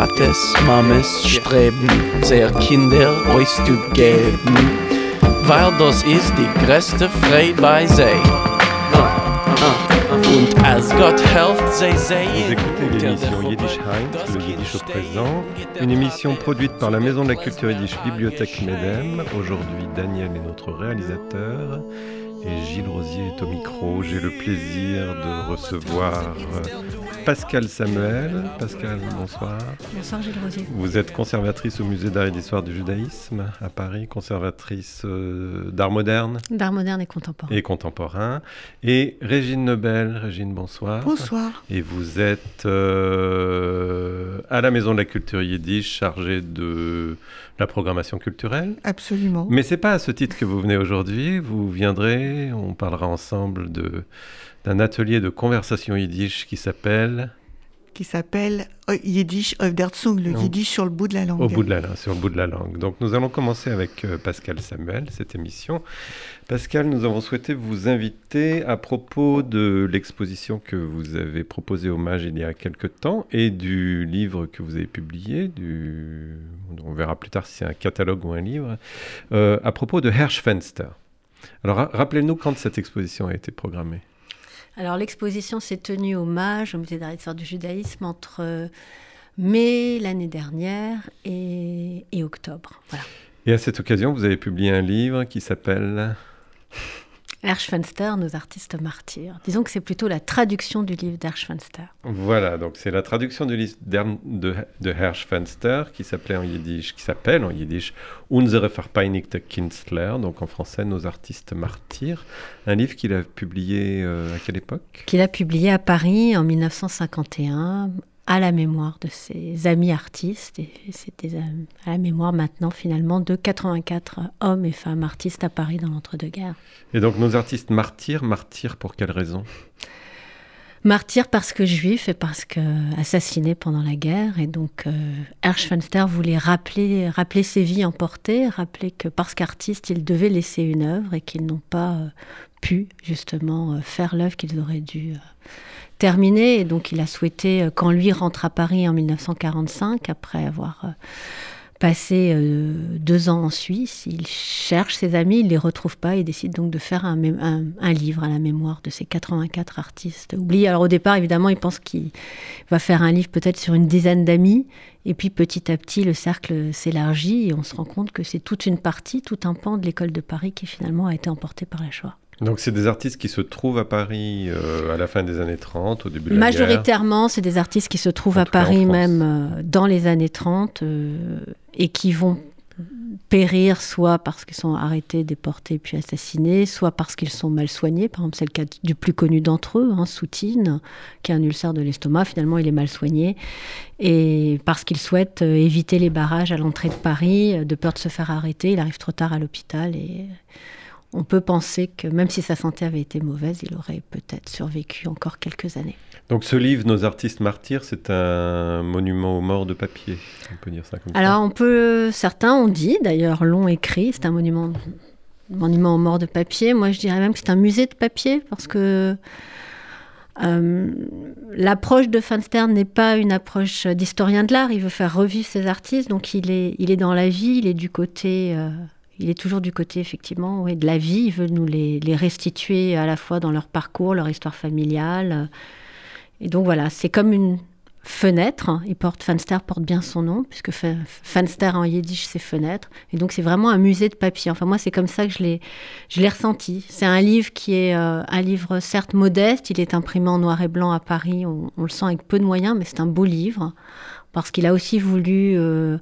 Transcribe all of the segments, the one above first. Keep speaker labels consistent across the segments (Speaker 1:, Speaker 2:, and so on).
Speaker 1: Pates, Mames streben, sehr Kinder auszugeben, weil das ist die größte Freude bei sie. Und als Gott helft, sie
Speaker 2: Vous écoutez l'émission Yiddish Heinz, le Yiddish au présent, une émission produite par la Maison de la Culture Yiddish Bibliothèque Medem. Aujourd'hui, Daniel est notre réalisateur et Gilles Rosier est au micro. J'ai le plaisir de recevoir Pascal Samuel. Pascal, bonsoir.
Speaker 3: Bonsoir Gilles Rosier.
Speaker 2: Vous êtes conservatrice au Musée d'art et d'histoire du judaïsme à Paris, conservatrice euh, d'art moderne
Speaker 3: D'art moderne et contemporain.
Speaker 2: et contemporain. Et Régine Nobel. Régine, bonsoir.
Speaker 4: Bonsoir.
Speaker 2: Et vous êtes euh, à la Maison de la Culture Yiddish, chargée de la programmation culturelle.
Speaker 4: Absolument.
Speaker 2: Mais c'est pas à ce titre que vous venez aujourd'hui. Vous viendrez, on parlera ensemble de d'un atelier de conversation yiddish qui s'appelle
Speaker 4: Qui s'appelle euh, Yiddish der Zunge, le
Speaker 2: Non.
Speaker 4: Yiddish sur le bout de la langue.
Speaker 2: Au bout de la langue, sur le bout de la langue. Donc nous allons commencer avec euh, Pascal Samuel, cette émission. Pascal, nous avons souhaité vous inviter à propos de l'exposition que vous avez proposée au Mage il y a quelque temps et du livre que vous avez publié, du... on verra plus tard si c'est un catalogue ou un livre, euh, à propos de Herschfenster. Alors ra- rappelez-nous quand cette exposition a été programmée.
Speaker 3: Alors l'exposition s'est tenue au MAGE, au Musée d'art et d'histoire du judaïsme, entre euh, mai l'année dernière et, et octobre.
Speaker 2: Et à cette occasion, vous avez publié un livre qui s'appelle...
Speaker 3: Herschfenster, nos artistes martyrs. Disons que c'est plutôt la traduction du livre d'Herschfenster.
Speaker 2: Voilà, donc c'est la traduction du livre de, de qui s'appelait en yiddish, qui s'appelle en yiddish Unsere verpeinigte Künstler, donc en français Nos artistes martyrs, un livre qu'il a publié euh, à quelle époque?
Speaker 3: Qu'il a publié à Paris en 1951 à la mémoire de ses amis artistes. Et c'était euh, à la mémoire maintenant finalement de 84 hommes et femmes artistes à Paris dans l'entre-deux-guerres.
Speaker 2: Et donc nos artistes martyrs, martyrs pour quelle raison?
Speaker 3: Martyr parce que juif et parce que assassiné pendant la guerre. Et donc, euh, Herschfenster voulait rappeler, rappeler ses vies emportées, rappeler que parce qu'artiste, ils devaient laisser une œuvre et qu'ils n'ont pas euh, pu justement euh, faire l'œuvre qu'ils auraient dû euh, terminer. Et donc, il a souhaité, euh, quand lui rentre à Paris en 1945, après avoir euh, passé euh, deux ans en Suisse, il cherche ses amis, il les retrouve pas, il décide donc de faire un, un- un livre à la mémoire de ces 84 artistes oubliés. Alors au départ, évidemment, il pense qu'il va faire un livre peut-être sur une dizaine d'amis, et puis petit à petit, le cercle s'élargit et on se rend compte que c'est toute une partie, tout un pan de l'école de Paris qui finalement a été emporté par la Shoah.
Speaker 2: Donc c'est des artistes qui se trouvent à Paris euh, à la fin des années 30, au début de la guerre.
Speaker 3: Majoritairement, c'est des artistes qui se trouvent
Speaker 2: En
Speaker 3: à Paris même euh, dans les années 30 euh, et qui vont périr soit parce qu'ils sont arrêtés, déportés puis assassinés, soit parce qu'ils sont mal soignés. Par exemple, c'est le cas du plus connu d'entre eux, hein, Soutine, qui a un ulcère de l'estomac. Finalement, il est mal soigné. Et parce qu'il souhaite éviter les barrages à l'entrée de Paris, de peur de se faire arrêter, il arrive trop tard à l'hôpital et on peut penser que même si sa santé avait été mauvaise, il aurait peut-être survécu encore quelques années.
Speaker 2: Donc ce livre, Nos artistes martyrs, c'est un monument aux morts de papier, on peut dire ça comme ça.
Speaker 3: Alors, on peut, certains ont dit, d'ailleurs, l'ont écrit, c'est un monument, monument aux morts de papier. Moi, je dirais même que c'est un musée de papier, parce que euh, l'approche de Fanster n'est pas une approche d'historien de l'art. Il veut faire revivre ses artistes, donc il est, il est dans la vie, il est du côté. euh, il est toujours du côté, effectivement, de la vie. Il veut nous les, restituer à la fois dans leur parcours, leur histoire familiale. Et donc voilà, c'est comme une fenêtre. Il porte, Fanster porte bien son nom, puisque Fa- Fanster en yiddish, c'est fenêtre. Et donc c'est vraiment un musée de papier. Enfin, moi, c'est comme ça que je l'ai, je ressenti. C'est un livre qui est euh, un livre, certes modeste. Il est imprimé en noir et blanc à Paris. On, on le sent avec peu de moyens, mais c'est un beau livre. Parce qu'il a aussi voulu euh,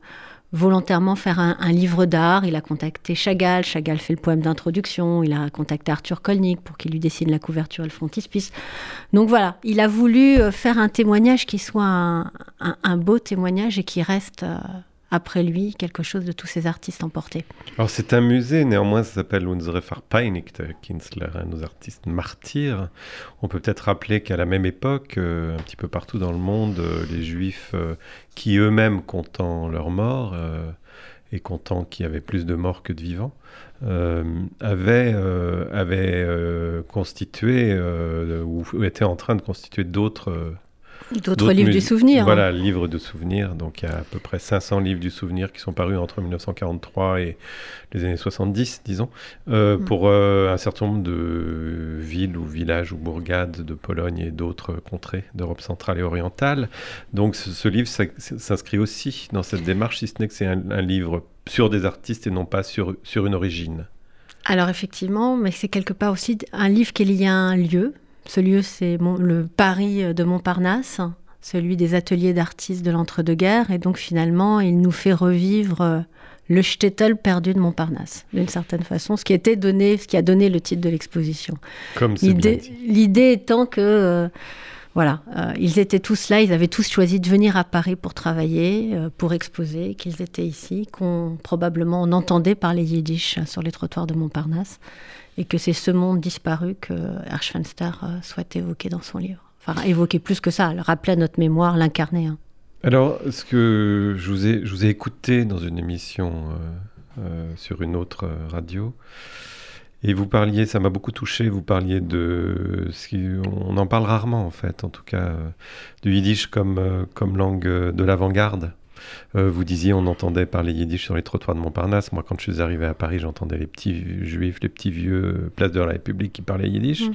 Speaker 3: volontairement faire un, livre d'art. Il a contacté Chagall. Chagall fait le poème d'introduction. Il a contacté Arthur Kolnick pour qu'il lui dessine la couverture et le frontispice. Donc voilà, il a voulu euh, faire un témoignage qui soit un beau témoignage et qui reste euh, après lui quelque chose de tous ces artistes emportés.
Speaker 2: Alors c'est un musée, néanmoins ça s'appelle Unsere verpeinigte Künstler, hein, nos artistes martyrs. On peut peut-être rappeler qu'à la même époque, euh, un petit peu partout dans le monde, euh, les juifs euh, qui eux-mêmes comptant leurs morts euh, et comptant qu'il y avait plus de morts que de vivants, euh, euh, euh, constitué euh, ou, étaient en train de constituer d'autres euh,
Speaker 3: D'autres livres du souvenir. hein.
Speaker 2: Voilà, livres de souvenirs. Donc il y a à peu près 500 livres du souvenir qui sont parus entre 1943 et les années 70, disons, euh,
Speaker 3: Mm.
Speaker 2: pour euh, un certain nombre de villes ou villages ou bourgades de Pologne et d'autres contrées d'Europe centrale et orientale. Donc ce, ce livre s'inscrit aussi dans cette démarche, si ce n'est que c'est un, un livre sur des artistes et non pas sur, sur une origine.
Speaker 3: Alors effectivement, mais c'est quelque part aussi un livre qui est lié à un lieu. Ce lieu, c'est le Paris de Montparnasse, celui des ateliers d'artistes de l'entre-deux-guerres. Et donc finalement, il nous fait revivre euh, le shtetl perdu de Montparnasse, d'une certaine façon, ce qui, était donné, ce qui a donné le titre de l'exposition.
Speaker 2: Comme
Speaker 3: L'idée étant que, euh, voilà, euh, ils étaient tous là, ils avaient tous choisi de venir à Paris pour travailler, euh, pour exposer, qu'ils étaient ici, qu'on probablement on entendait parler yiddish sur les trottoirs de Montparnasse, et que c'est ce monde disparu que Herschfenster euh, souhaite évoquer dans son livre. Enfin, évoquer plus que ça, le rappeler à notre mémoire, l'incarner. hein.
Speaker 2: Alors, ce que je vous ai, je vous ai écouté dans une émission euh, euh, sur une autre radio, et vous parliez, ça m'a beaucoup touché, vous parliez de, ce qui- on en parle rarement en fait, en tout cas, du yiddish comme, comme langue de l'avant-garde. Euh, vous disiez, on entendait parler yiddish sur les trottoirs de Montparnasse. Moi, quand je suis arrivé à Paris, j'entendais les petits juifs, les petits vieux, euh, place de la République qui parlaient yiddish.
Speaker 3: Mm.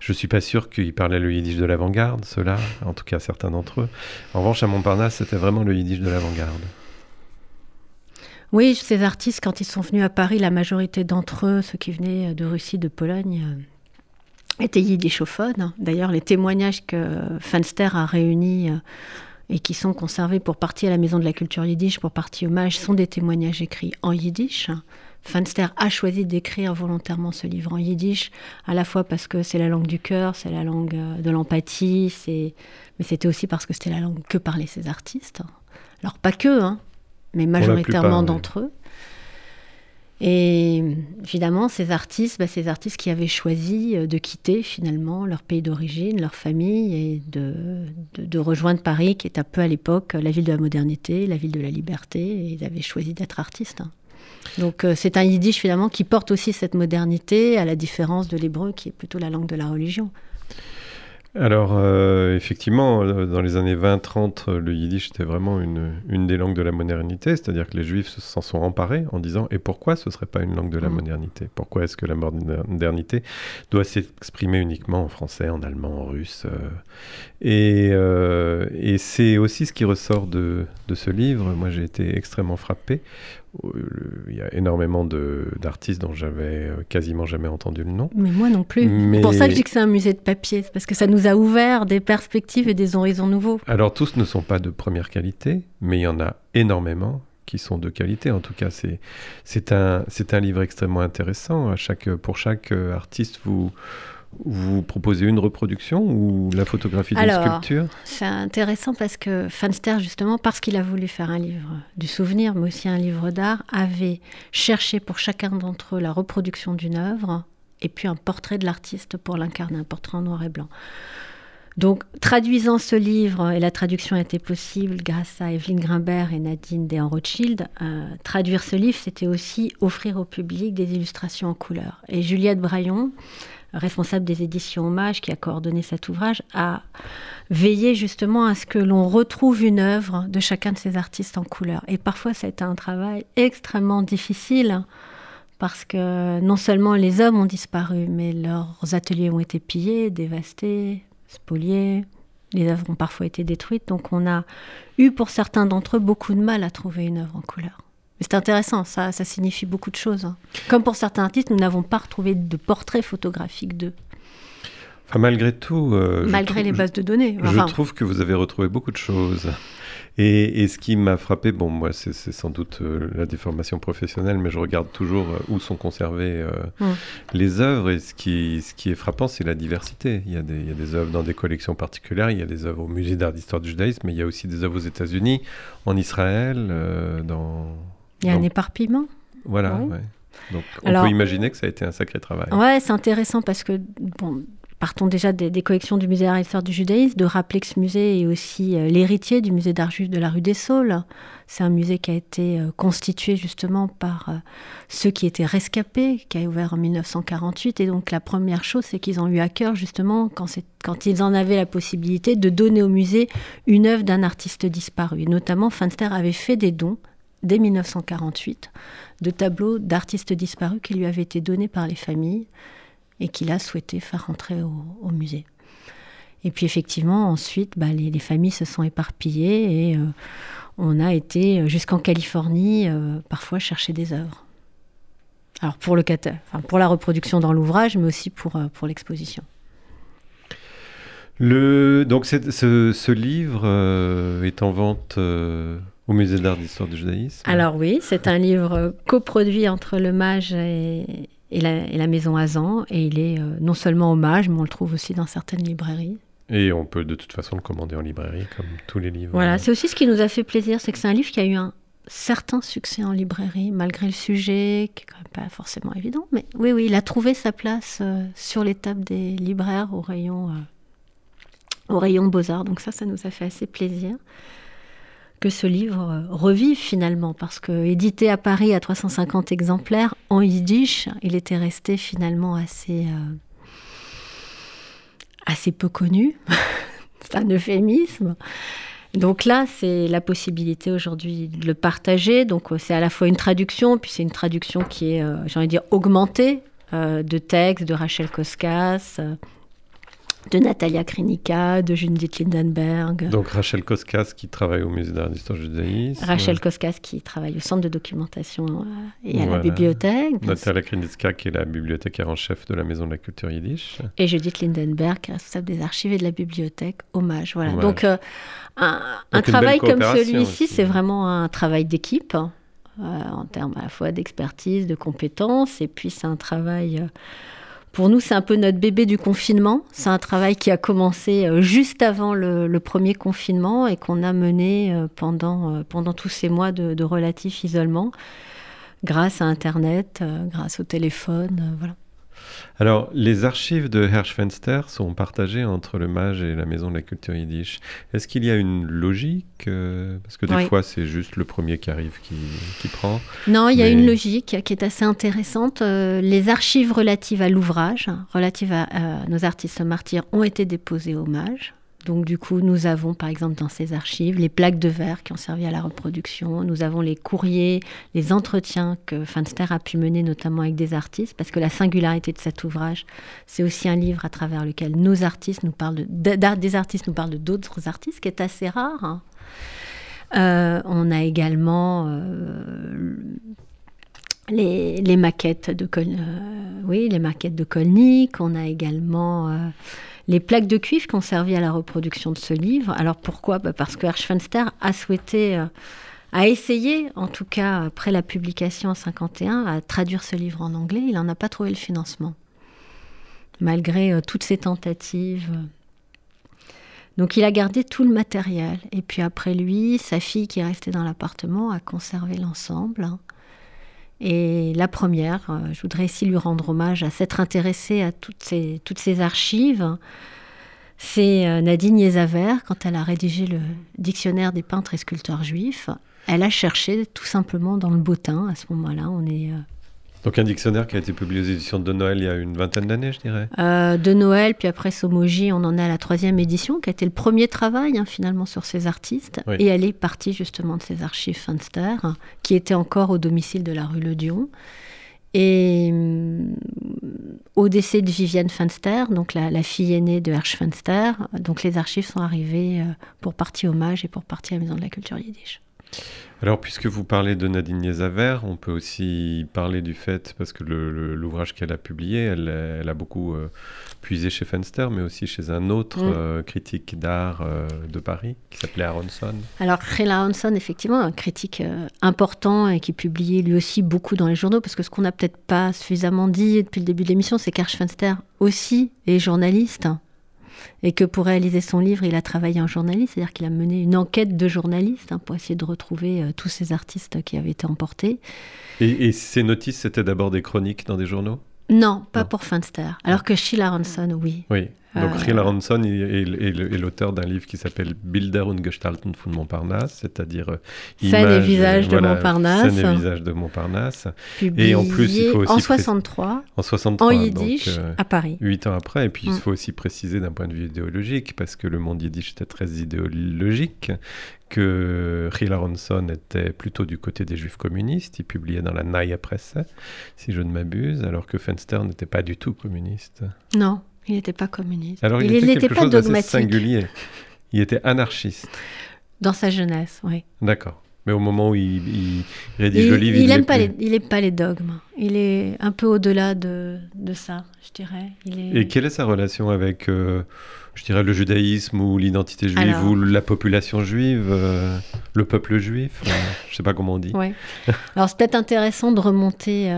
Speaker 2: Je suis pas sûr qu'ils parlaient le yiddish de l'avant-garde, ceux-là, en tout cas certains d'entre eux. En revanche, à Montparnasse, c'était vraiment le yiddish de l'avant-garde.
Speaker 3: Oui, ces artistes, quand ils sont venus à Paris, la majorité d'entre eux, ceux qui venaient de Russie, de Pologne, euh, étaient yiddishophones. D'ailleurs, les témoignages que Fanster a réunis euh, et qui sont conservés pour partie à la Maison de la Culture Yiddish, pour partie hommage, sont des témoignages écrits en yiddish. Fanster a choisi d'écrire volontairement ce livre en yiddish, à la fois parce que c'est la langue du cœur, c'est la langue euh, de l'empathie, c'est... mais c'était aussi parce que c'était la langue que parlaient ces artistes. Alors pas que, hein, mais majoritairement d'entre eux. Et évidemment, ces artistes, bah, ces artistes qui avaient choisi euh, de quitter finalement leur pays d'origine, leur famille, et de, rejoindre Paris, qui est un peu à l'époque la ville de la modernité, la ville de la liberté, ils avaient choisi d'être artistes. hein. Donc euh, c'est un yiddish finalement qui porte aussi cette modernité, à la différence de l'hébreu, qui est plutôt la langue de la religion.
Speaker 2: Alors, euh, effectivement, euh, dans les années 20-30, euh, le yiddish était vraiment une, une des langues de la modernité, c'est-à-dire que les juifs se- s'en sont emparés en disant Et pourquoi ce ne serait pas une langue de la
Speaker 3: Mm.
Speaker 2: modernité? Pourquoi est-ce que la modernité doit s'exprimer uniquement en français, en allemand, en russe Et, euh, et c'est aussi ce qui ressort de, de ce livre. Moi, j'ai été extrêmement frappé. Euh, Il y a énormément d'artistes dont j'avais euh, quasiment jamais entendu le nom.
Speaker 3: Mais moi non plus.
Speaker 2: Mais-
Speaker 3: C'est pour ça que je dis que c'est un musée de papier, c'est parce que ça nous a ouvert des perspectives et des horizons nouveaux.
Speaker 2: Alors tous ne sont pas de première qualité, mais il y en a énormément qui sont de qualité. En tout cas, c'est un un livre extrêmement intéressant. À chaque pour chaque euh, artiste, vous vous proposez une reproduction ou la photographie d'une sculpture?
Speaker 3: C'est intéressant parce que Fanster, justement, parce qu'il a voulu faire un livre du souvenir, mais aussi un livre d'art, avait cherché pour chacun d'entre eux la reproduction d'une œuvre et puis un portrait de l'artiste pour l'incarner, un portrait en noir et blanc. Donc, traduisant ce livre, et la traduction a été possible grâce à Evelyne Grimbert et Nadine Dehan Rothschild, euh, traduire ce livre, c'était aussi offrir au public des illustrations en couleur. Et Juliette Braillon, responsable des éditions Hommage, qui a coordonné cet ouvrage, a veillé justement à ce que l'on retrouve une œuvre de chacun de ces artistes en couleur. Et parfois, ça a été un travail extrêmement difficile parce que non seulement les hommes ont disparu, mais leurs ateliers ont été pillés, dévastés, spoliés. Les œuvres ont parfois été détruites. Donc on a eu pour certains d'entre eux beaucoup de mal à trouver une œuvre en couleur. Mais c'est intéressant, ça, ça signifie beaucoup de choses. hein. Comme pour certains artistes, nous n'avons pas retrouvé de portrait photographique d'eux,
Speaker 2: Enfin, malgré tout, euh,
Speaker 3: malgré les bases de données.
Speaker 2: Je trouve que vous avez retrouvé beaucoup de choses. Et, et ce qui m'a frappé, bon, moi, c'est sans doute euh, la déformation professionnelle, mais je regarde toujours euh, où sont conservées
Speaker 3: Mm.
Speaker 2: les œuvres. Et ce qui, ce qui est frappant, c'est la diversité. Il y, a des, il y a des œuvres dans des collections particulières, il y a des œuvres au musée d'art d'histoire du judaïsme, mais il y a aussi des œuvres aux États-Unis, en Israël, dans.
Speaker 3: Il y a un éparpillement.
Speaker 2: Voilà,
Speaker 3: Ouais.
Speaker 2: ouais. Donc, on
Speaker 3: Alors-
Speaker 2: peut imaginer que ça a été un sacré travail.
Speaker 3: Ouais, c'est intéressant parce que, bon, partons déjà des, des collections du musée d'art du judaïsme, de rappeler que ce musée est aussi euh, l'héritier du musée d'art juif de la rue des Saules. C'est un musée qui a été euh, constitué justement par euh, ceux qui étaient rescapés, qui a ouvert en 1948. Et donc la première chose, c'est qu'ils ont eu à cœur justement, quand ils en avaient la possibilité, de donner au musée une œuvre d'un artiste disparu. Et notamment, Finster avait fait des dons dès 1948 de tableaux d'artistes disparus qui lui avaient été donnés par les familles et qu'il a souhaité faire rentrer au, musée. Et puis effectivement, ensuite, bah, les, les familles se sont éparpillées et euh, on a été jusqu'en Californie euh, parfois chercher des œuvres. Alors pour, le enfin, pour la reproduction dans l'ouvrage, mais aussi pour, euh, pour l'exposition.
Speaker 2: Le, donc ce, ce livre est en vente au musée d'art d'histoire du judaïsme.
Speaker 3: Alors oui, c'est un livre coproduit entre le Mage et, et la, et la Maison Azan, et il est euh, non seulement au Mage, mais on le trouve aussi dans certaines librairies.
Speaker 2: Et on peut de toute façon le commander en librairie, comme tous les livres.
Speaker 3: Voilà, c'est aussi ce qui nous a fait plaisir, c'est que c'est un livre qui a eu un certain succès en librairie, malgré le sujet, qui est quand même pas forcément évident. Mais oui, oui, il a trouvé sa place euh, sur les tables des libraires au rayon, euh, au rayon Beaux-Arts. Donc ça, ça nous a fait assez plaisir que ce livre euh, revive finalement, parce que édité à Paris à 350 exemplaires en yiddish, il était resté finalement assez, euh, assez peu connu. c'est un euphémisme. Donc là, c'est la possibilité aujourd'hui de le partager. Donc euh, c'est à la fois une traduction, puis c'est une traduction qui est, euh, j'ai envie de dire, augmentée de textes de Rachel Koskas, de Natalia Krinika, de Judith Lindenberg.
Speaker 2: Donc Rachel Koskas qui travaille au musée d'art d'histoire du judaïsme.
Speaker 3: Rachel Koskas qui travaille au centre de documentation euh, et à
Speaker 2: Voilà.
Speaker 3: la bibliothèque.
Speaker 2: Natalia Krinicka qui est la bibliothécaire en chef de la maison de la culture yiddish.
Speaker 3: Et Judith Lindenberg, qui est responsable des archives et de la bibliothèque. Hommage. Voilà.
Speaker 2: Hommage.
Speaker 3: Donc, euh, un, un
Speaker 2: Donc, une
Speaker 3: travail comme celui-ci, c'est vraiment un travail d'équipe, hein, euh, en termes à la fois d'expertise, de compétences. Et puis, c'est un travail. euh, pour nous, c'est un peu notre bébé du confinement. C'est un travail qui a commencé euh, juste avant le, premier confinement et qu'on a mené euh, pendant, euh, pendant tous ces mois de, de relatif isolement, grâce à Internet, grâce au téléphone. voilà.
Speaker 2: Alors, les archives de Herschfenster sont partagées entre le Mage et la Maison de la Culture Yiddish. Est-ce qu'il y a une logique euh, Parce que des
Speaker 3: Oui.
Speaker 2: fois, c'est juste le premier qui arrive qui, qui prend.
Speaker 3: Non, il y a une logique qui est assez intéressante. Euh, les archives relatives à l'ouvrage, relatives à, à nos artistes martyrs, ont été déposées au Mage. Donc du coup, nous avons par exemple dans ces archives les plaques de verre qui ont servi à la reproduction. Nous avons les courriers, les entretiens que Finster a pu mener notamment avec des artistes, parce que la singularité de cet ouvrage, c'est aussi un livre à travers lequel nos artistes nous parlent des artistes nous parlent d'autres artistes, ce qui est assez rare. hein. Euh, on a également euh, les, maquettes de Kol- euh, oui, les maquettes de Kolnick. On a également les plaques de cuivre qui ont servi à la reproduction de ce livre. Alors pourquoi? Bah, Parce que Hirschfenster a souhaité, euh, a essayé, en tout cas après la publication en 51, à traduire ce livre en anglais. Il n'en a pas trouvé le financement, malgré euh, toutes ses tentatives. Donc il a gardé tout le matériel. Et puis après lui, sa fille qui est restée dans l'appartement a conservé l'ensemble. Et la première, euh, je voudrais ici lui rendre hommage à s'être intéressée à toutes ces, toutes ces archives. C'est euh, Nadine Yezaver, quand elle a rédigé le dictionnaire des peintres et sculpteurs juifs. Elle a cherché tout simplement dans le bottin. À ce moment-là, on est euh,
Speaker 2: Donc un dictionnaire qui a été publié aux éditions de Noël il y a une vingtaine d'années, je dirais.
Speaker 3: Euh, de Noël, puis après Somoji, on en est à la troisième édition, qui a été le premier travail hein, finalement sur ces artistes.
Speaker 2: Oui.
Speaker 3: Et elle est partie justement de ces archives Finster, qui étaient encore au domicile de la rue Le Dion. Et hum, au décès de Viviane Finster, donc la, la fille aînée de Hersch Finster, donc les archives sont arrivées euh, pour partie hommage et pour partie à la Maison de la Culture Yiddish.
Speaker 2: Alors, puisque vous parlez de Nadine Yezaver, on peut aussi parler du fait, parce que l'ouvrage qu'elle a publié, elle, elle a beaucoup euh, puisé chez Fenster, mais aussi chez un autre
Speaker 3: Mm.
Speaker 2: euh, critique d'art euh, de Paris, qui s'appelait Aronson.
Speaker 3: Alors, Rela Hanson, effectivement, un critique important et qui publiait lui aussi beaucoup dans les journaux, parce que ce qu'on n'a peut-être pas suffisamment dit depuis le début de l'émission, c'est qu'Archfenster aussi est journaliste. Et que pour réaliser son livre, il a travaillé en journaliste, c'est-à-dire qu'il a mené une enquête de journaliste hein, pour essayer de retrouver euh, tous ces artistes qui avaient été emportés.
Speaker 2: Et, et ces notices, c'était d'abord des chroniques dans des journaux?
Speaker 3: Non, pas
Speaker 2: Non.
Speaker 3: pour Finster. Alors que Sheila Ronson, oui.
Speaker 2: Oui. Donc
Speaker 3: Euh,
Speaker 2: Riel est, est- est- est l'auteur d'un livre qui s'appelle Bilder und Gestalten von Montparnasse, c'est-à-dire euh,
Speaker 3: Scène et
Speaker 2: images,
Speaker 3: visage de
Speaker 2: voilà,
Speaker 3: Montparnasse.
Speaker 2: Scène et visage de Montparnasse.
Speaker 3: Publié
Speaker 2: Et en plus, il faut aussi
Speaker 3: en
Speaker 2: pré-
Speaker 3: 63,
Speaker 2: En 63.
Speaker 3: en
Speaker 2: donc,
Speaker 3: yiddish,
Speaker 2: euh,
Speaker 3: à Paris.
Speaker 2: Huit ans après, et puis il
Speaker 3: Mm.
Speaker 2: faut aussi préciser d'un point de vue idéologique, parce que le monde yiddish était très idéologique, que Riel Aronson était plutôt du côté des juifs communistes, il publiait dans la Neue Presse, si je ne m'abuse, alors que Fenster n'était pas du tout communiste.
Speaker 3: Non, il n'était pas communiste.
Speaker 2: Alors il,
Speaker 3: il
Speaker 2: était
Speaker 3: n'était
Speaker 2: quelque
Speaker 3: pas
Speaker 2: chose
Speaker 3: dogmatique
Speaker 2: singulier. Il était anarchiste,
Speaker 3: dans sa jeunesse, oui.
Speaker 2: d'accord. Mais au moment où il, il rédige le livre,
Speaker 3: il
Speaker 2: l'est
Speaker 3: aime pas les, pas dogmes. Il est un peu au-delà de, de ça, je dirais. Il est...
Speaker 2: Et quelle est sa relation avec, euh, je dirais, le judaïsme ou l'identité juive
Speaker 3: Alors-
Speaker 2: ou la population juive, euh, le peuple juif euh, Je sais pas comment on dit.
Speaker 3: Ouais. Alors c'est peut-être intéressant de remonter,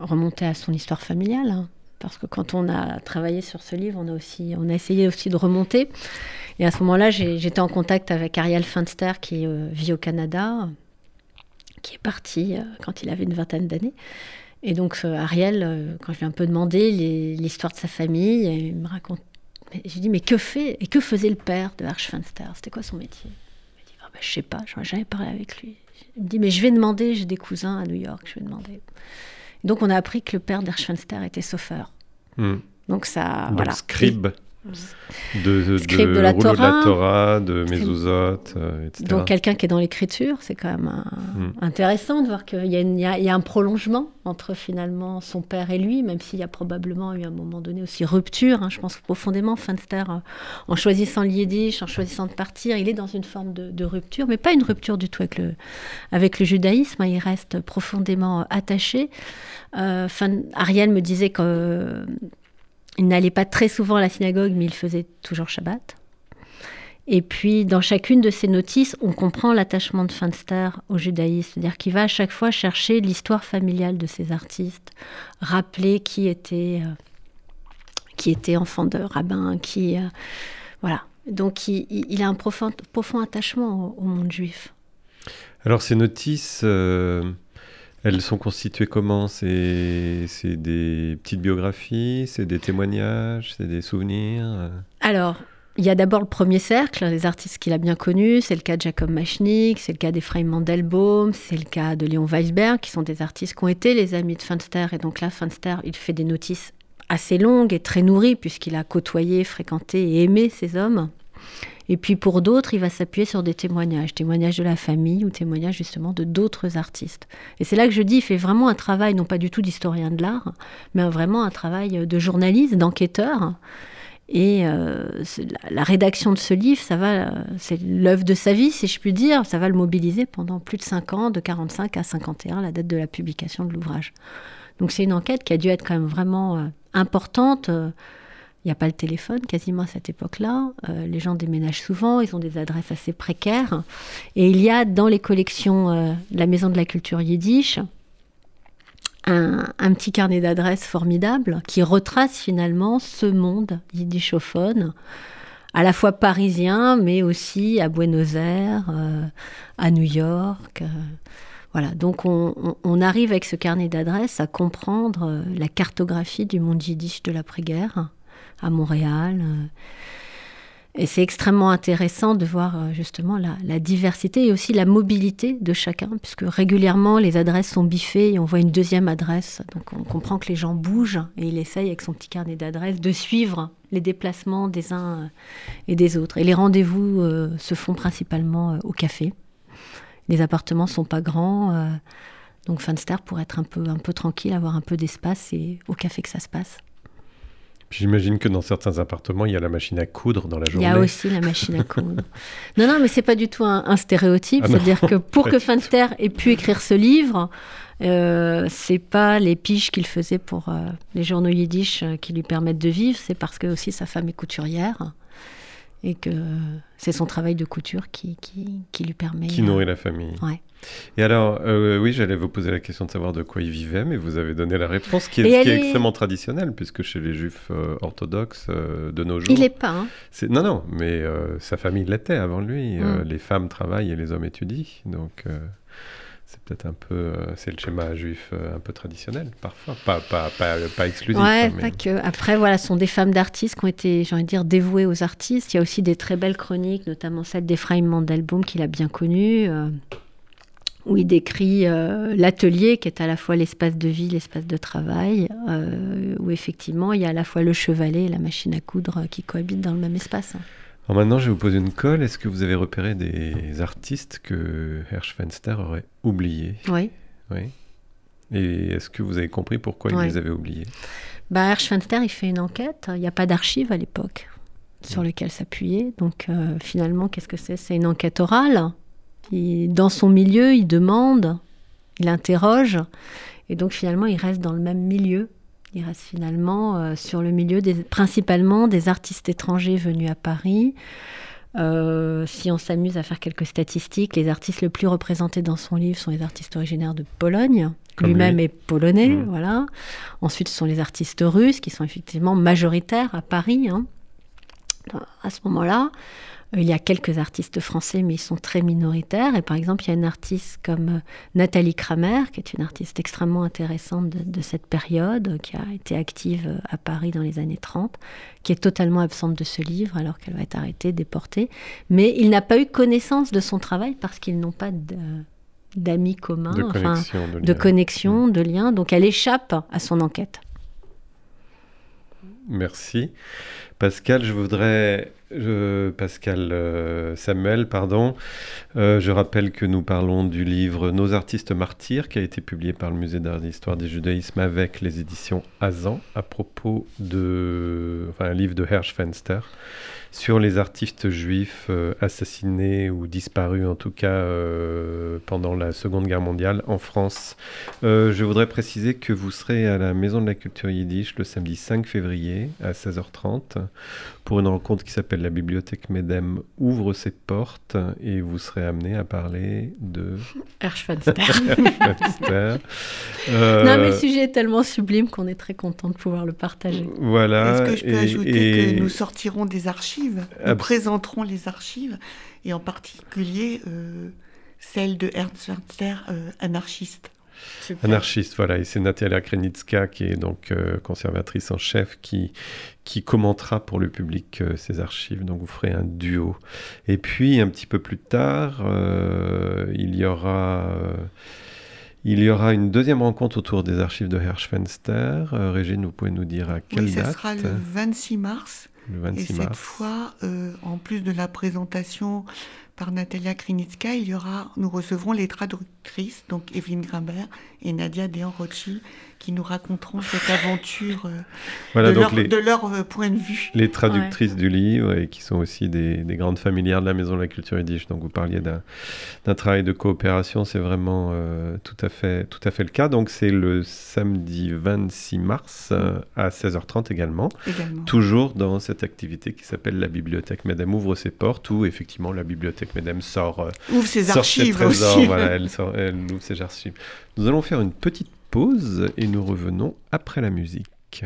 Speaker 3: remonter à son histoire familiale, hein, parce que quand on a travaillé sur ce livre, on a aussi, on a essayé aussi de remonter. Et à ce moment-là, j'étais en contact avec Ariel Finster qui euh, vit au Canada, qui est parti euh, quand il avait une vingtaine d'années. Et donc Ariel, euh, quand je lui ai un peu demandé l'histoire de sa famille, il me raconte. J'ai dit mais que fait et que faisait le père de Arch Finster C'était quoi son métier? Il m'a dit ah, bah, je sais pas, j'en ai jamais parlé avec lui. Il me dit, mais je vais demander, j'ai des cousins à New York, je vais demander. Donc on a appris que le père d'Archfenster était sauveur.
Speaker 2: Hmm.
Speaker 3: Donc ça,
Speaker 2: Donc
Speaker 3: voilà.
Speaker 2: scribe de, de,
Speaker 3: Scribe de la
Speaker 2: de
Speaker 3: Torah.
Speaker 2: la Torah, de. Mésouzote, euh, etc.
Speaker 3: Donc quelqu'un qui est dans l'écriture, c'est quand même un-
Speaker 2: Hmm.
Speaker 3: intéressant de voir qu'il y, a y y un prolongement entre finalement son père et lui, même s'il y a probablement eu à un moment donné aussi rupture. hein. je pense que profondément, Finster, euh, en choisissant le yiddish, en choisissant de partir, il est dans une forme de, de rupture, mais pas une rupture du tout avec le, avec le judaïsme. hein. il reste profondément euh, attaché. Euh, Fin- Ariel me disait qu'il n'allait pas très souvent à la synagogue, mais il faisait toujours Shabbat. Et puis, dans chacune de ces notices, on comprend l'attachement de Finster au judaïsme. C'est-à-dire qu'il va à chaque fois chercher l'histoire familiale de ces artistes, rappeler qui était, euh, qui était enfant de rabbin, qui. euh, voilà. Donc, il, il- il a un profond, attachement au, au monde juif.
Speaker 2: Alors ces notices, euh, elles sont constituées comment? C'est des petites biographies, c'est des témoignages, c'est des souvenirs euh?
Speaker 3: Alors, il y a d'abord le premier cercle, les artistes qu'il a bien connus. C'est le cas de Jacob Machnik, c'est le cas d'Ephraim Mandelbaum, c'est le cas de Léon Weisberg, qui sont des artistes qui ont été les amis de Finster. Et donc là, Finster, il fait des notices assez longues et très nourries, puisqu'il a côtoyé, fréquenté et aimé ces hommes. Et puis pour d'autres, il va s'appuyer sur des témoignages, témoignages de la famille ou témoignages justement de d'autres artistes. Et c'est là que je dis, il fait vraiment un travail, non pas du tout d'historien de l'art, mais vraiment un travail de journaliste, d'enquêteur. Et euh, la, rédaction de ce livre, ça va, euh, c'est l'œuvre de sa vie, si je puis dire. Ça va le mobiliser pendant plus de 5 ans, de 45 à 51, la date de la publication de l'ouvrage. Donc c'est une enquête qui a dû être quand même vraiment euh, importante. Il n'y a pas le téléphone quasiment à cette époque-là. Euh, les gens déménagent souvent, ils ont des adresses assez précaires. Et il y a dans les collections euh, de la Maison de la Culture Yiddish un, petit carnet d'adresses formidable qui retrace finalement ce monde yiddishophone, à la fois parisien, mais aussi à Buenos Aires, euh, à New York. voilà, donc on, arrive avec ce carnet d'adresses à comprendre la cartographie du monde yiddish de l'après-guerre à Montréal. euh. et c'est extrêmement intéressant de voir euh, justement la, la diversité et aussi la mobilité de chacun, puisque régulièrement les adresses sont biffées et on voit une deuxième adresse. Donc on comprend que les gens bougent et il essaye avec son petit carnet d'adresses de suivre les déplacements des uns euh, et des autres. Et les rendez-vous se font principalement au café. Les appartements sont pas grands. donc Finster pour être un peu, un peu tranquille, avoir un peu d'espace, c'est au café que ça se passe.
Speaker 2: Puis J'imagine que dans certains appartements, il y a la machine à coudre dans la
Speaker 3: Il y
Speaker 2: journée.
Speaker 3: a aussi la machine à coudre. non, non, mais c'est pas du tout un, un stéréotype.
Speaker 2: Ah
Speaker 3: C'est-à-dire que pour que
Speaker 2: du tout.
Speaker 3: Finster ait pu écrire ce livre, euh, c'est pas les piges qu'il faisait pour euh, les journaux yiddish euh, qui lui permettent de vivre, c'est parce que aussi sa femme est couturière et que c'est son travail de couture qui, qui, qui lui permet.
Speaker 2: Qui
Speaker 3: euh,
Speaker 2: nourrit la famille.
Speaker 3: Ouais.
Speaker 2: Et alors, euh, oui, j'allais vous poser la question de savoir de quoi il vivait, mais vous avez donné la réponse, qui est, qui extrêmement traditionnelle, puisque chez les juifs euh, orthodoxes euh, de nos jours...
Speaker 3: Il est pas. hein.
Speaker 2: Non, non, mais sa famille l'était avant lui.
Speaker 3: Mm.
Speaker 2: les femmes travaillent et les hommes étudient. Donc, C'est peut-être un peu, c'est le schéma juif un peu traditionnel, parfois, pas, pas, pas, pas exclusif.
Speaker 3: Ouais,
Speaker 2: hein, mais-
Speaker 3: pas que. Après, voilà, ce sont des femmes d'artistes qui ont été, j'ai envie de dire, dévouées aux artistes. Il y a aussi des très belles chroniques, notamment celle d'Ephraim Mandelbaum, qu'il a bien connue, où il décrit euh, l'atelier, qui est à la fois l'espace de vie, l'espace de travail, euh, où effectivement, il y a à la fois le chevalet et la machine à coudre qui cohabitent dans le même espace.
Speaker 2: Alors maintenant, je vais vous poser une colle. Est-ce que vous avez repéré des artistes que Hirschfenster aurait oubliés?
Speaker 3: Oui.
Speaker 2: Oui. Et est-ce que vous avez compris pourquoi il les avait oubliés?
Speaker 3: Bah, Hirschfenster, il fait une enquête. Il n'y a pas d'archives à l'époque sur lesquelles s'appuyer. Donc, euh, finalement, qu'est-ce que c'est? C'est une enquête orale. Il- dans son milieu, il demande, il interroge. Et donc, finalement, il reste dans le même milieu. Il reste finalement euh, sur le milieu des, principalement des artistes étrangers venus à Paris. Euh, si on s'amuse à faire quelques statistiques, les artistes les plus représentés dans son livre sont les artistes originaires de Pologne. Lui-même
Speaker 2: lui.
Speaker 3: est polonais,
Speaker 2: Mm.
Speaker 3: voilà. Ensuite, ce sont les artistes russes qui sont effectivement majoritaires à Paris. hein. À ce moment-là, il y a quelques artistes français, mais ils sont très minoritaires. Et par exemple, il y a une artiste comme euh, Nathalie Kramer, qui est une artiste extrêmement intéressante de, de cette période, euh, qui a été active euh, à Paris dans les années 30, qui est totalement absente de ce livre alors qu'elle va être arrêtée, déportée. Mais il n'a pas eu connaissance de son travail parce qu'ils n'ont pas de- d'amis communs.
Speaker 2: De
Speaker 3: enfin,
Speaker 2: connexion, de,
Speaker 3: de
Speaker 2: lien.
Speaker 3: connexion, de lien. Donc elle échappe à son enquête.
Speaker 2: Merci. Pascal, je voudrais... Pascal euh, Samuel, pardon. Euh, je rappelle que nous parlons du livre Nos artistes martyrs qui a été publié par le Musée d'art et d'histoire du judaïsme avec les éditions Azan à propos de... Enfin, un livre de Hirschfenster sur les artistes juifs euh, assassinés ou disparus en tout cas pendant la Seconde Guerre mondiale en France. Je voudrais préciser que vous serez à la Maison de la Culture Yiddish le samedi 5 février à 16h30 pour une rencontre qui s'appelle La Bibliothèque Medem ouvre ses portes et vous serez amené à parler de. Euh,
Speaker 3: Non, mais le sujet est tellement sublime qu'on est très content de pouvoir le partager.
Speaker 2: Voilà.
Speaker 4: Est-ce que je peux
Speaker 2: et-
Speaker 4: ajouter
Speaker 2: et-
Speaker 4: que nous sortirons des archives? Nous
Speaker 2: Abs-
Speaker 4: présenterons les archives, et en particulier euh, celle de Ernst euh, anarchiste.
Speaker 2: Anarchiste, voilà, et c'est Natalia Krenitska qui est donc euh, conservatrice en chef qui, qui commentera pour le public euh, ces archives, donc vous ferez un duo. Et puis un petit peu plus tard, euh, il y aura... il y aura une deuxième rencontre autour des archives de Hirschfenster. Régine, vous pouvez nous dire à quelle
Speaker 4: oui, ça
Speaker 2: date
Speaker 4: sera le 26 mars.
Speaker 2: Le
Speaker 4: Et
Speaker 2: 26
Speaker 4: cette
Speaker 2: mars.
Speaker 4: fois, en plus de la présentation par Natalia Krinitska, il y aura, nous recevrons les traductrices, donc Evelyne Grimbert et Nadia Dehan-Rothschild, qui nous raconteront cette aventure euh,
Speaker 2: Voilà,
Speaker 4: de,
Speaker 2: donc
Speaker 4: leur,
Speaker 2: les,
Speaker 4: de leur, euh, point de vue.
Speaker 2: les traductrices du livre et qui sont aussi des, des grandes familières de la Maison de la Culture Yiddish. Donc vous parliez d'un travail de coopération, c'est vraiment euh, tout, à fait, tout à fait le cas. Donc c'est le samedi 26 mars euh, à 16h30 également,
Speaker 4: également.
Speaker 2: toujours dans cette activité qui s'appelle la Bibliothèque Madame ouvre ses portes, où effectivement la Bibliothèque Madame sort, euh,
Speaker 4: Ouvre ses
Speaker 2: sort
Speaker 4: archives
Speaker 2: ses trésors,
Speaker 4: aussi.
Speaker 2: voilà, elle, sort- elle ouvre ses archives. Nous allons faire une petite pause et nous revenons après la musique.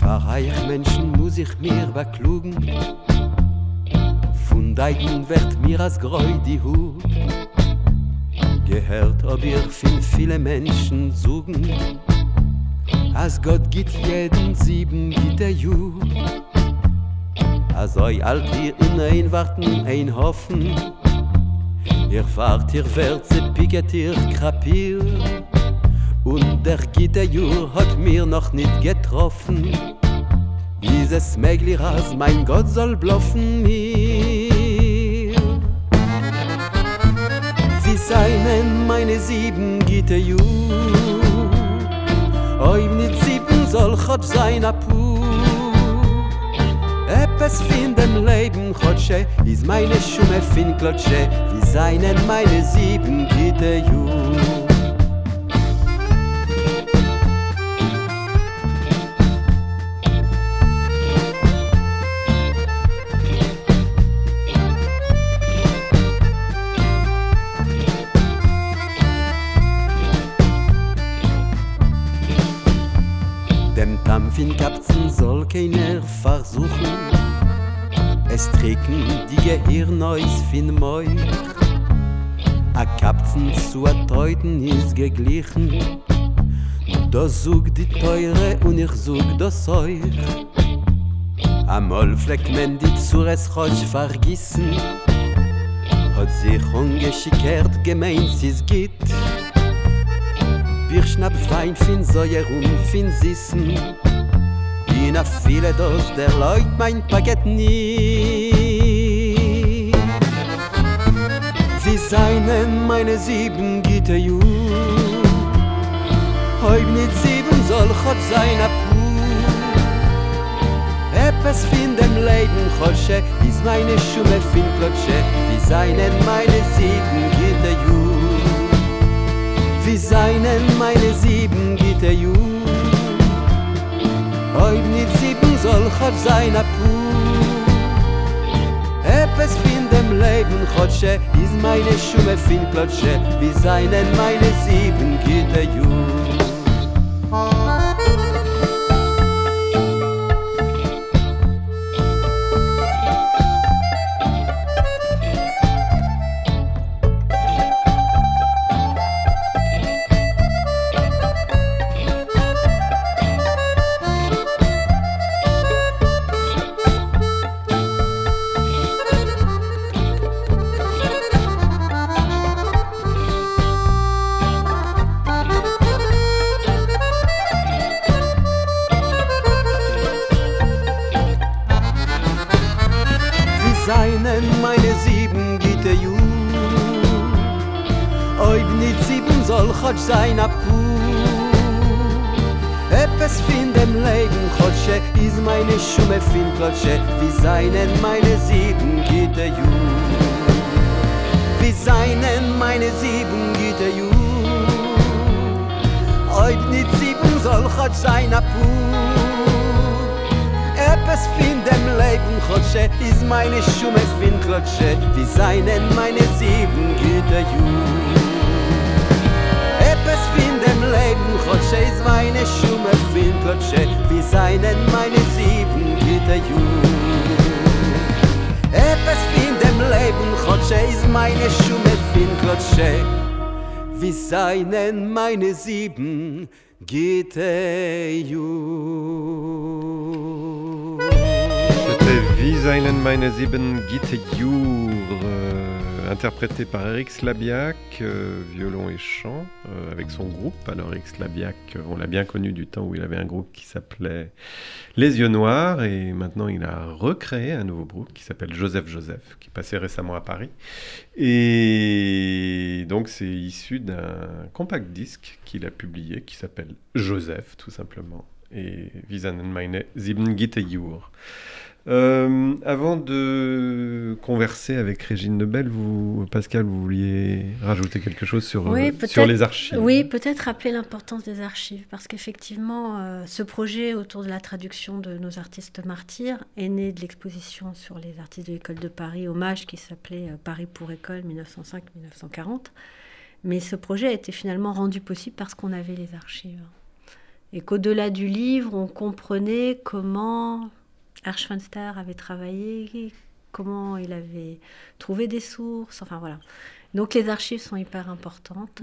Speaker 5: Verreich Menschen muss ich mir beklugen Von Deiten wird mir als Gräu die Hut Gehört ob ihr viel viele Menschen suchen Als Gott gibt jeden sieben gibt er Jud Als euch alt ihr in ein Warten ein Hoffen Ihr fahrt ihr wird sie picket ihr krapir Und der Gitterjur hat mir noch nicht getroffen. Dieses Mägliras, mein Gott, soll bluffen mir. Seinen meine sieben Gitterjur. Oi, nicht sieben soll Gott sein apu. Eppes fin dem Leben Chotsche, is meine Schumme fin Klotsche, wie seinen meine sieben Gitterjur. Dem Fin Kapzen soll keiner versuchen. Es trinken die Gehirneus fin Meuch A Kapzen zu a Teuten geglichen. Da sug die Teure und ich sug das Euch Amol fleckt men die Zures chosch vergissen Hat sich ungeschickert gemeint, sie's geht Wir schnapp fein fin Säuer und fin Sissen In a viele Dos der Leut mein Paket nie. Wie seinen meine sieben Gitter ju. Heub nit sieben soll chot sein a pu Eppes fin dem Leiden chosche Is meine Schumme fin klotsche. Wie seinen meine sieben Gitter ju. Wie seinen meine sieben Gitter ju Heub nit sieben soll chot sein a pu Eppes fin dem Leben chotsche Is meine Schumme fin klotsche Wie seinen meine sieben Gitter ju wie seinen meine sieben gite er ju. Wie seinen meine sieben gite er ju
Speaker 2: äh, interprété par Eric Slabiak, euh, violon et chant, euh, avec son groupe. Alors Eric Slabiak, euh, on l'a bien connu du temps où il avait un groupe qui s'appelait Les Yeux Noirs, et maintenant il a recréé un nouveau groupe qui s'appelle Joseph Joseph, qui passait récemment à Paris. Et donc c'est issu d'un compact disque qu'il a publié qui s'appelle Joseph, tout simplement. Et Visainen meine sieben. Euh, avant de converser avec Régine Lebel, vous, Pascal, vous vouliez rajouter quelque chose sur,
Speaker 3: Oui,
Speaker 2: euh, sur les archives?
Speaker 3: Oui, peut-être rappeler l'importance des archives, parce qu'effectivement, euh, ce projet autour de la traduction de nos artistes martyrs est né de l'exposition sur les artistes de l'école de Paris, hommage qui s'appelait Paris pour école 1905-1940. Mais ce projet a été finalement rendu possible parce qu'on avait les archives. Et qu'au-delà du livre, on comprenait comment Arschfenster avait travaillé, comment il avait trouvé des sources, enfin voilà. Donc les archives sont hyper importantes.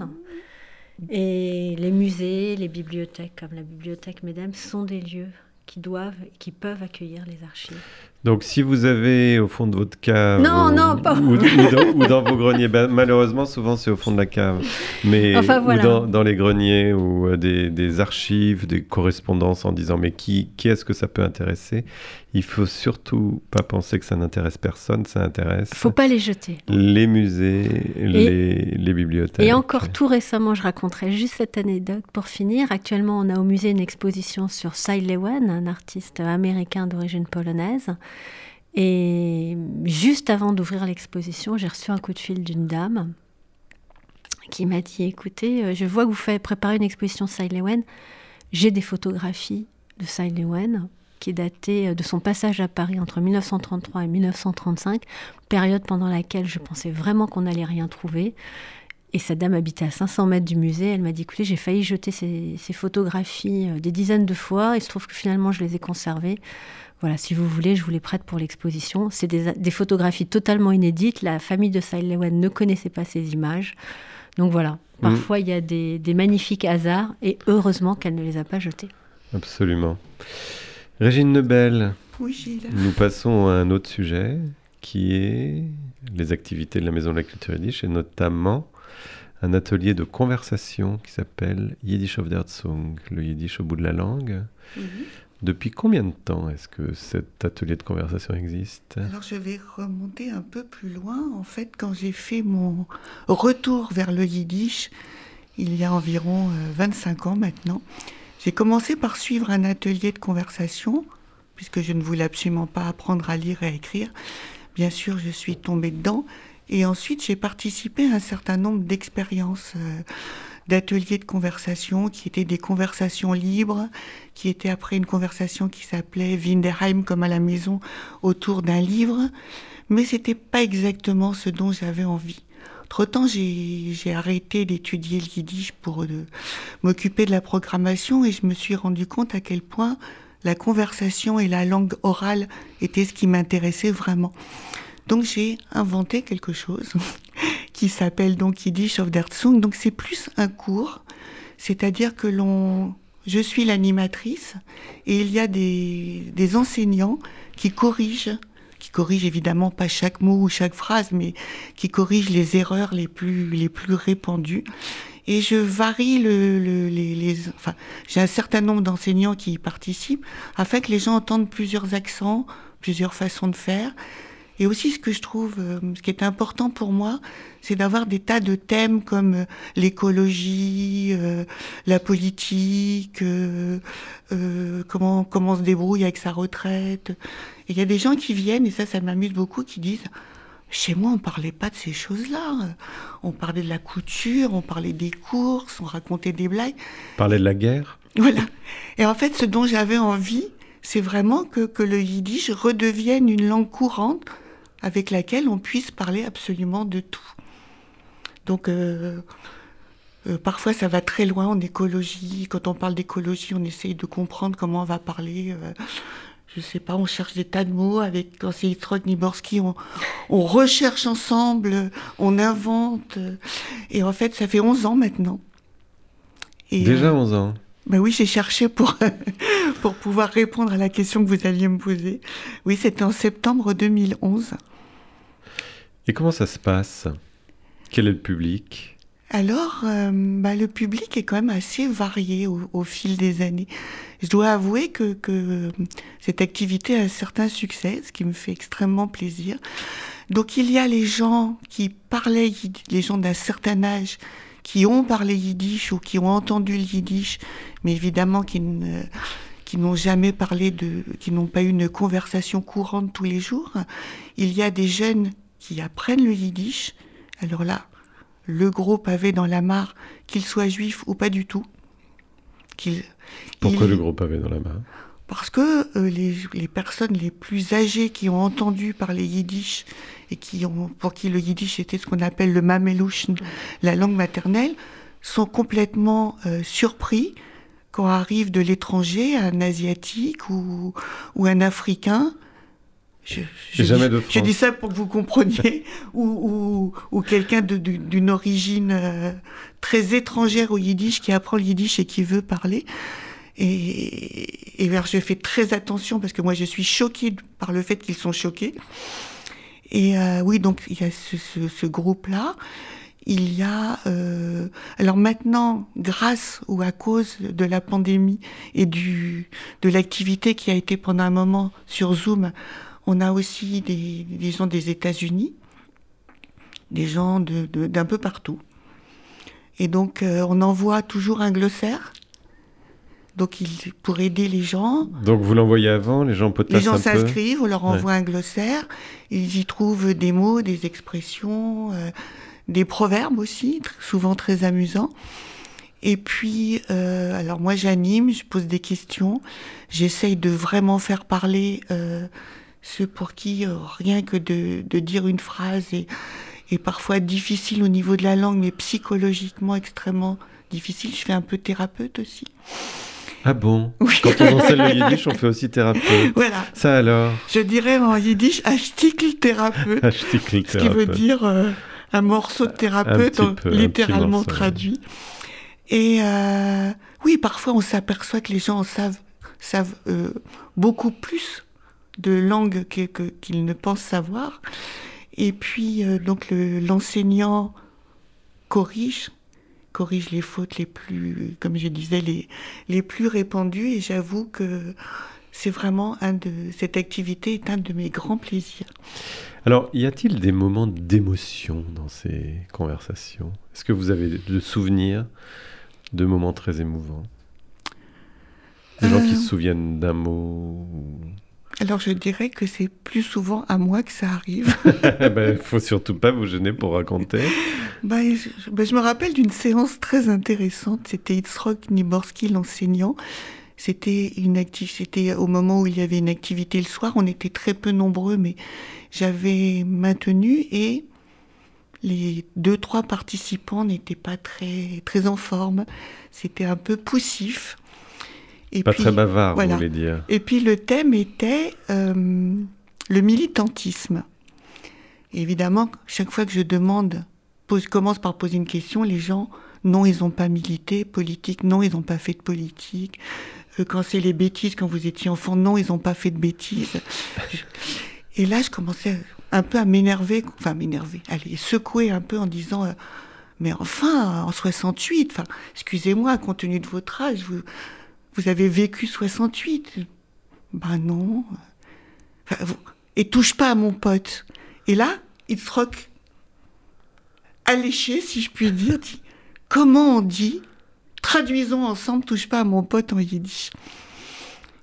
Speaker 3: Et les musées, les bibliothèques, comme la bibliothèque Medem, sont des lieux qui doivent, qui peuvent accueillir les archives.
Speaker 2: Donc si vous avez au fond de votre cave
Speaker 3: Non,
Speaker 2: ou,
Speaker 3: non, pas-
Speaker 2: ou, ou dans, ou dans vos greniers, ben, malheureusement souvent c'est au fond de la cave, mais
Speaker 3: Enfin, voilà.
Speaker 2: ou dans, dans les greniers ou euh, des, des archives, des correspondances en disant mais qui, qui est-ce que ça peut intéresser? Il faut surtout pas penser que ça n'intéresse personne, ça intéresse
Speaker 3: Il faut pas les jeter.
Speaker 2: les musées, les, les bibliothèques.
Speaker 3: Et encore tout récemment, je raconterai juste cette anecdote pour finir. Actuellement, on a au musée une exposition sur Cy Lewen, un artiste américain d'origine polonaise. Et juste avant d'ouvrir l'exposition, j'ai reçu un coup de fil d'une dame qui m'a dit Écoutez, euh, je vois que vous faites préparer une exposition Lewen. J'ai des photographies de Lewen qui dataient euh, de son passage à Paris entre 1933 et 1935, période pendant laquelle je pensais vraiment qu'on n'allait rien trouver. Et sa dame habitait à 500 mètres du musée. Elle m'a dit écoutez, j'ai failli jeter ces, photographies euh, des dizaines de fois. Il se trouve que finalement, je les ai conservées. Voilà, si vous voulez, je vous les prête pour l'exposition. C'est des, photographies totalement inédites. La famille de Cy Lewen ne connaissait pas ces images. Donc voilà, mm. parfois il y a des, des magnifiques hasards et heureusement qu'elle ne les a pas jetés.
Speaker 2: Absolument. Régine Nebel,
Speaker 4: oui, Gilles.
Speaker 2: nous passons à un autre sujet qui est les activités de la Maison de la Culture Yiddish et notamment un atelier de conversation qui s'appelle Yiddish of der Zung, le Yiddish au bout de la langue. Depuis combien de temps est-ce que cet atelier de conversation existe?
Speaker 4: Alors je vais remonter un peu plus loin. En fait, quand j'ai fait mon retour vers le Yiddish, il y a environ 25 euh, ans maintenant, j'ai commencé par suivre un atelier de conversation, puisque je ne voulais absolument pas apprendre à lire et à écrire. Bien sûr, je suis tombée dedans. Et ensuite, j'ai participé à un certain nombre d'expériences, euh, d'ateliers de conversation, qui étaient des conversations libres, qui étaient après une conversation qui s'appelait Winderheim comme à la maison, autour d'un livre. Mais c'était pas exactement ce dont j'avais envie. Entre-temps, j'ai arrêté d'étudier le yiddish pour euh, m'occuper de la programmation et je me suis rendu compte à quel point la conversation et la langue orale étaient ce qui m'intéressait vraiment. Donc j'ai inventé quelque chose qui s'appelle donc Yiddish of der Zung. Donc c'est plus un cours, c'est-à-dire que l'on, je suis l'animatrice et il y a des, des enseignants qui corrigent qui corrigent évidemment pas chaque mot ou chaque phrase, mais qui corrigent les erreurs les plus, les plus répandues. Et je varie le, les, les, enfin, j'ai un certain nombre d'enseignants qui y participent afin que les gens entendent plusieurs accents, plusieurs façons de faire. Et aussi, ce que je trouve, euh, ce qui est important pour moi, c'est d'avoir des tas de thèmes comme euh, l'écologie, euh, la politique, comment comment on se débrouille avec sa retraite. Et il y a des gens qui viennent, et ça, ça m'amuse beaucoup, qui disent chez moi, on parlait pas de ces choses-là. On parlait de la couture, on parlait des courses, on racontait des blagues.
Speaker 2: On parlait de la guerre.
Speaker 4: Voilà. Et en fait, ce dont j'avais envie, c'est vraiment que, que le yiddish redevienne une langue courante avec laquelle on puisse parler absolument de tout. Donc, euh, euh, parfois, ça va très loin en écologie. Quand on parle d'écologie, on essaye de comprendre comment on va parler. Euh, je sais pas, on cherche des tas de mots avec quand c'est Niborski, on, on recherche ensemble, on invente. et en fait, ça fait 11 ans maintenant.
Speaker 2: Et, Déjà 11 ans
Speaker 4: ben oui, j'ai cherché pour, pour pouvoir répondre à la question que vous alliez me poser. Oui, c'était en septembre 2011.
Speaker 2: Et comment ça se passe? Quel est le public?
Speaker 4: Alors, euh, bah, le public est quand même assez varié au, fil des années. Je dois avouer que, que, cette activité a un certain succès, ce qui me fait extrêmement plaisir. Donc, il y a les gens qui parlaient, les gens d'un certain âge, qui ont parlé yiddish ou qui ont entendu le yiddish, mais évidemment qui qui n'ont jamais parlé de, qui n'ont pas eu une conversation courante tous les jours. Il y a des jeunes qui apprennent le yiddish. Alors là, le gros pavé dans la mare, qu'il soit juif ou pas du tout.
Speaker 2: Pourquoi le gros pavé dans la mare?
Speaker 4: Parce que euh, les, personnes les plus âgées qui ont entendu parler yiddish et qui ont, pour qui le yiddish était ce qu'on appelle le mamelouche, la langue maternelle, sont complètement euh, surpris quand arrive de l'étranger un asiatique ou, ou un africain
Speaker 2: je, je,
Speaker 4: dis, ça pour que vous compreniez, ou, ou, quelqu'un d'une origine euh, très étrangère au yiddish qui apprend le yiddish et qui veut parler. Et, et je fais très attention parce que moi je suis choquée par le fait qu'ils sont choqués. Et euh, oui, donc il y a ce, ce, groupe-là. Il y a euh, alors maintenant, grâce ou à cause de la pandémie et du de l'activité qui a été pendant un moment sur Zoom, on a aussi des, gens des États-Unis, des gens d'un peu partout. Et donc, euh, on envoie toujours un glossaire. Donc, il, pour aider les gens.
Speaker 2: Donc, vous l'envoyez avant, les gens
Speaker 4: Les gens s'inscrivent, on leur envoie un glossaire. Ils y trouvent des mots, des expressions, euh, des proverbes aussi, souvent très amusants. Et puis, euh, alors moi j'anime, je pose des questions, j'essaye de vraiment faire parler ceux pour qui euh, rien que de, dire une phrase est parfois difficile au niveau de la langue, mais psychologiquement extrêmement difficile. Je fais un peu thérapeute aussi.
Speaker 2: Ah bon? Quand on enseigne le yiddish, on fait aussi thérapeute.
Speaker 4: Voilà.
Speaker 2: Ça alors?
Speaker 4: Je dirais en yiddish, Ashtikl thérapeute.
Speaker 2: Ashtikl
Speaker 4: Ce qui veut dire euh, un morceau de thérapeute,
Speaker 2: peu, un
Speaker 4: littéralement traduit. Et euh, oui, parfois on s'aperçoit que les gens en savent, savent euh, beaucoup plus de langues que- que- qu'ils ne pensent savoir. Et puis, euh, donc, le- l'enseignant corrige, corrige les fautes les plus, comme je disais, les, les plus répandues. Et j'avoue que c'est vraiment un de, cette activité est un de mes grands plaisirs.
Speaker 2: Alors, y a-t-il des moments d'émotion dans ces conversations? Est-ce que vous avez de souvenirs de moments très émouvants? Des gens qui
Speaker 4: Euh.
Speaker 2: se souviennent d'un mot ou-
Speaker 4: Alors, je dirais que c'est plus souvent à moi que ça arrive.
Speaker 2: ben, faut surtout pas vous gêner pour raconter.
Speaker 4: Bah, je, je me rappelle d'une séance très intéressante. C'était Itzrok Niborski, l'enseignant. C'était une activité. C'était au moment où il y avait une activité le soir. On était très peu nombreux, mais j'avais maintenu et les deux trois participants n'étaient pas très très en forme. C'était un peu poussif. Et
Speaker 2: Pas
Speaker 4: puis-
Speaker 2: très bavard,
Speaker 4: voilà.
Speaker 2: vous voulez dire.
Speaker 4: et puis le thème était euh, le militantisme. Et évidemment, chaque fois que je demande, pose, commence par poser une question, les gens, non, ils n'ont pas milité, politique, non, ils n'ont pas fait de politique. Euh, quand c'est les bêtises, quand vous étiez enfant, non, ils n'ont pas fait de bêtises. Et là, je commençais un peu à m'énerver, enfin m'énerver, allez, secouer un peu en disant, euh, mais enfin, en 68, enfin, excusez-moi, compte tenu de votre âge, vous, vous avez vécu 68. Ben non. Enfin, vous- Et touche pas à mon pote. Et là, Itzrock, alléché, si je puis dire, dit Comment on dit Traduisons ensemble, touche pas à mon pote en yiddish.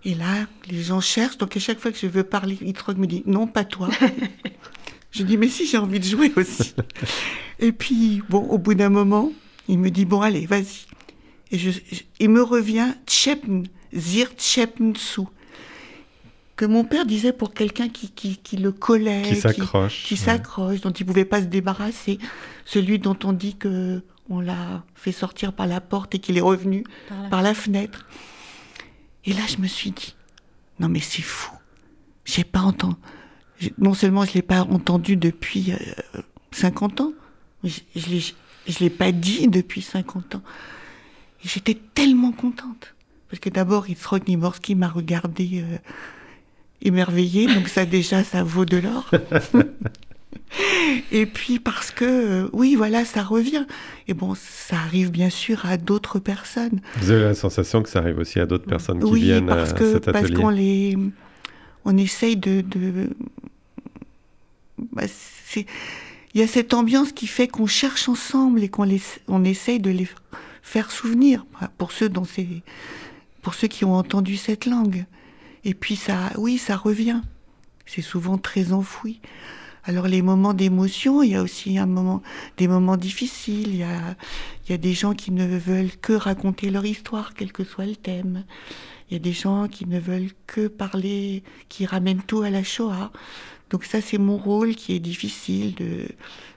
Speaker 4: Et là, les gens cherchent. Donc, à chaque fois que je veux parler, Itzrock me dit Non, pas toi. je dis Mais si, j'ai envie de jouer aussi. Et puis, bon, au bout d'un moment, il me dit Bon, allez, vas-y. Et je, je- il me revient Tchepn, Zir Tchepn Sou. Que mon père disait pour quelqu'un qui, qui, qui le collait,
Speaker 2: Qui s'accroche.
Speaker 4: qui s'accroche, dont il pouvait pas se débarrasser. Celui dont on dit que on l'a fait sortir par la porte et qu'il est revenu
Speaker 3: Par la-
Speaker 4: par la fenêtre. Et là, je me suis dit, non mais c'est fou. J'ai pas entendu. Non seulement je l'ai pas entendu depuis euh, 50 ans, mais je, je l'ai pas dit depuis 50 ans. Et j'étais tellement contente. Parce que d'abord, Itzrok Niborski m'a regardé euh, émerveillée, donc ça déjà, ça vaut de l'or. Et puis parce que, euh, oui, voilà, ça revient. Et bon, ça arrive bien sûr à d'autres personnes.
Speaker 2: Vous avez la sensation que ça arrive aussi à d'autres personnes qui viennent
Speaker 4: parce
Speaker 2: à cet
Speaker 4: parce
Speaker 2: atelier.
Speaker 4: qu'on les, on essaye de, de bah, il y a cette ambiance qui fait qu'on cherche ensemble et qu'on les, on essaye de les faire souvenir pour ceux dont c'est, pour ceux qui ont entendu cette langue. Et puis ça, oui, ça revient. C'est souvent très enfoui. Alors les moments d'émotion, il y a aussi un moment, des moments difficiles. Il y a, il y a des gens qui ne veulent que raconter leur histoire, quel que soit le thème. Il y a des gens qui ne veulent que parler, qui ramènent tout à la Shoah. Donc ça, c'est mon rôle qui est difficile de,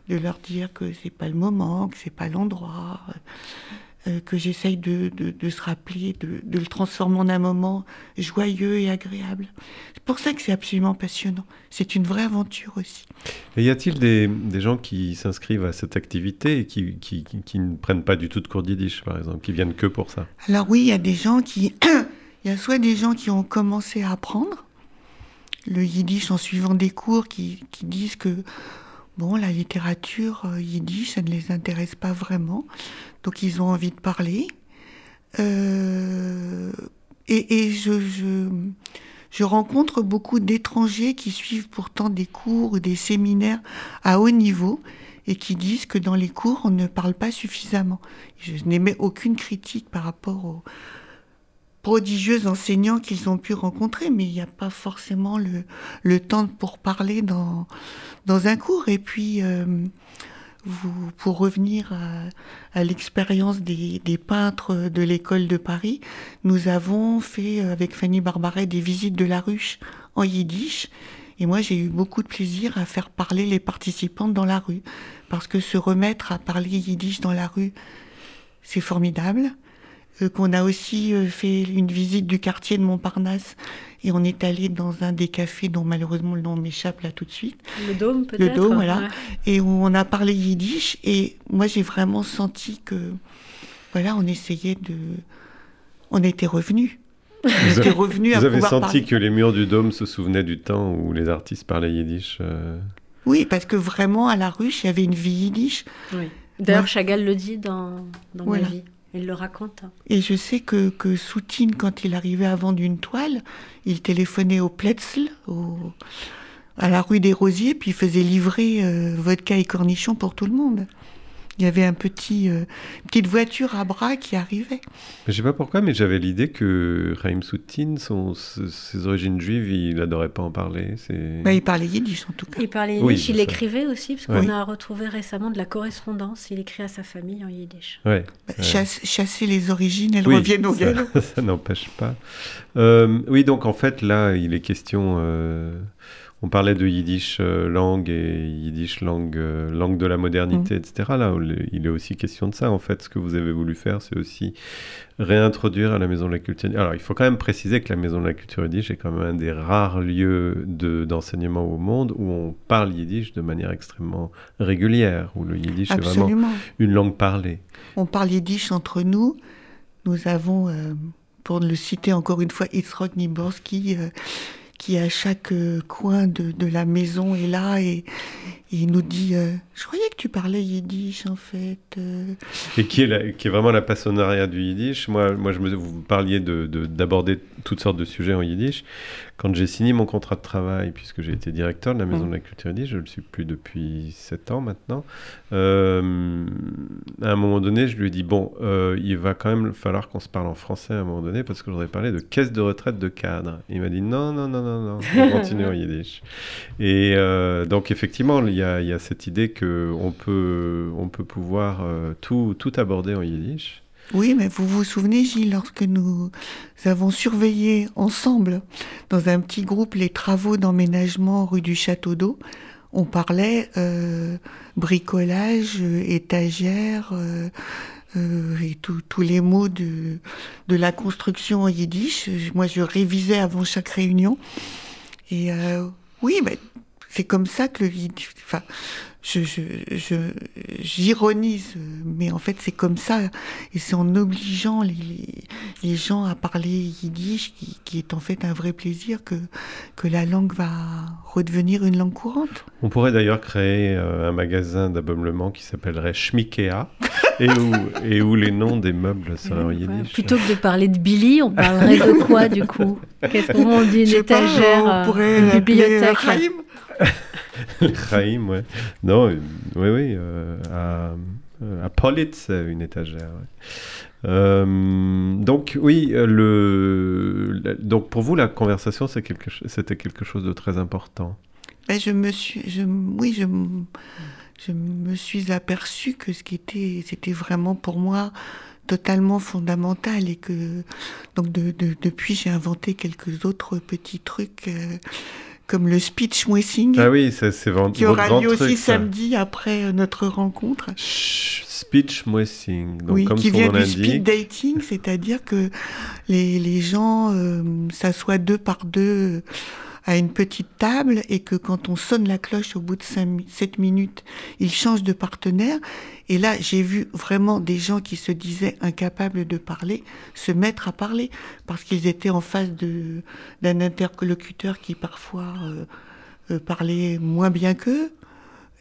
Speaker 4: de leur dire que c'est pas le moment, que c'est pas l'endroit, euh, que j'essaye de, de, de se rappeler, de, de le transformer en un moment joyeux et agréable. C'est pour ça que c'est absolument passionnant. C'est une vraie aventure aussi.
Speaker 2: Et y a-t-il des, des gens qui s'inscrivent à cette activité et qui, qui, qui- qui ne prennent pas du tout de cours de yiddish, par exemple, qui viennent que pour ça?
Speaker 4: Alors oui, il y a des gens qui... Il y a soit des gens qui ont commencé à apprendre le yiddish en suivant des cours qui, qui disent que la littérature euh, yiddish, ça ne les intéresse pas vraiment. Donc ils ont envie de parler. Euh, et je, je, rencontre beaucoup d'étrangers qui suivent pourtant des cours ou des séminaires à haut niveau et qui disent que dans les cours, on ne parle pas suffisamment. Je n'émets aucune critique par rapport aux prodigieux enseignants qu'ils ont pu rencontrer, mais il n'y a pas forcément le, le temps pour parler dans, dans un cours. Et puis, euh, pour revenir à, l'expérience des, des peintres de l'école de Paris, nous avons fait euh, avec Fanny Barbaret des visites de la ruche en yiddish. Et moi, j'ai eu beaucoup de plaisir à faire parler les participantes dans la rue. Parce que se remettre à parler yiddish dans la rue, c'est formidable. Euh, qu'on a aussi euh, fait une visite du quartier de Montparnasse et on est allé dans un des cafés dont malheureusement le nom m'échappe là tout de suite.
Speaker 3: Le Dôme peut-être.
Speaker 4: Le Dôme, voilà. Et où on a parlé yiddish et moi j'ai vraiment senti que voilà, on essayait de, on était revenus.
Speaker 2: Vous, avez, revenu vous avez senti que les murs du Dôme se souvenaient du temps où les artistes parlaient yiddish. Euh
Speaker 4: oui, parce que vraiment à la ruche, il y avait une vie yiddish.
Speaker 3: Oui. D'ailleurs, Chagall le dit dans, dans ma vie. Il le raconte.
Speaker 4: Et je sais que, Soutine, quand il arrivait à vendre une toile, il téléphonait au Pletzl, à la rue des Rosiers, puis il faisait livrer euh, vodka et cornichons pour tout le monde il y avait un petit, euh, petite voiture à bras qui arrivait.
Speaker 2: Je ne sais pas pourquoi, mais j'avais l'idée que Raïm Soutine, son, ses origines juives, il n'adorait pas en parler.
Speaker 4: Bah, il parlait yiddish en tout cas.
Speaker 3: Il parlait yiddish, il écrivait aussi, parce qu'on a retrouvé récemment de la correspondance. Il écrit à sa famille en yiddish.
Speaker 2: Ouais.
Speaker 4: Bah, chasser les origines, elles reviennent au galop.
Speaker 2: Ça, n'empêche pas. Euh, oui, donc en fait, là, il est question. Euh, on parlait de yiddish euh, langue et yiddish langue, euh, langue de la modernité, mm. etc. Là, il est aussi question de ça. En fait, ce que vous avez voulu faire, c'est aussi réintroduire à la Maison de la Culture. Alors, il faut quand même préciser que la Maison de la Culture yiddish est quand même un des rares lieux d'enseignement au monde où on parle yiddish de manière extrêmement régulière, où le yiddish est vraiment une langue parlée.
Speaker 4: On parle yiddish entre nous. Nous avons, euh, pour le citer encore une fois, Itzrok Niborski qui à chaque euh, coin de, de, la maison est là et, il nous dit euh, Je croyais que tu parlais yiddish en fait. Euh.
Speaker 2: Et qui est, vraiment la passionnariat du yiddish. Moi, moi je me, vous parliez d'aborder de, toutes sortes de sujets en yiddish. Quand j'ai signé mon contrat de travail, puisque j'ai été directeur de la Maison de la Culture yiddish, je ne le suis plus depuis 7 ans maintenant, euh, à un moment donné, je lui ai dit Bon, il va quand même falloir qu'on se parle en français à un moment donné, parce que je voudrais parler de caisse de retraite de cadre. il m'a dit Non, non, non, non, non, on continue en yiddish. Et donc, effectivement, il il y a cette idée qu'on peut, on peut pouvoir euh, tout, tout aborder en yiddish.
Speaker 4: Oui, mais vous vous souvenez, Gilles, lorsque nous avons surveillé ensemble, dans un petit groupe, les travaux d'emménagement rue du Château d'Eau, on parlait euh, bricolage, euh, étagère, et tous les mots de, de la construction en yiddish. Moi, je révisais avant chaque réunion. Et oui, mais c'est comme ça que le enfin, je, je, j'ironise, mais en fait c'est comme ça, et c'est en obligeant les, les, gens à parler yiddish qui, qui, est en fait un vrai plaisir que, que la langue va redevenir une langue courante.
Speaker 2: On pourrait d'ailleurs créer euh, un magasin d'ameublement qui s'appellerait Schmikea, et, où, et où les noms des meubles seraient en yiddish.
Speaker 3: Plutôt que de parler de Billy, on parlerait de quoi du coup? Qu'est-ce qu'on dit Une étagère,
Speaker 4: pas, on pourrait une bibliothèque?
Speaker 2: Chaim, ouais. Non, oui, oui. Euh, à, euh, à Politz, une étagère. Euh, donc oui, le, donc pour vous la conversation c'est quelque, c'était quelque chose de très important.
Speaker 4: Ben, je me suis, je, oui, je, je me suis aperçu que ce qui était, c'était vraiment pour moi totalement fondamental et que donc de, de, depuis j'ai inventé quelques autres petits trucs comme le speech mwessing.
Speaker 2: Ah oui, c'est vraiment
Speaker 4: Qui aura lieu aussi samedi après euh, notre rencontre.
Speaker 2: speech mwessing. Donc,
Speaker 4: oui,
Speaker 2: comme
Speaker 4: qui vient du speed dating, c'est-à-dire que les, les gens euh, s'assoient deux par deux à une petite table et que quand on sonne la cloche au bout de 5, 7 minutes, ils changent de partenaire. Et là, j'ai vu vraiment des gens qui se disaient incapables de parler se mettre à parler parce qu'ils étaient en face d'un interlocuteur qui parfois euh, euh, parlait moins bien qu'eux.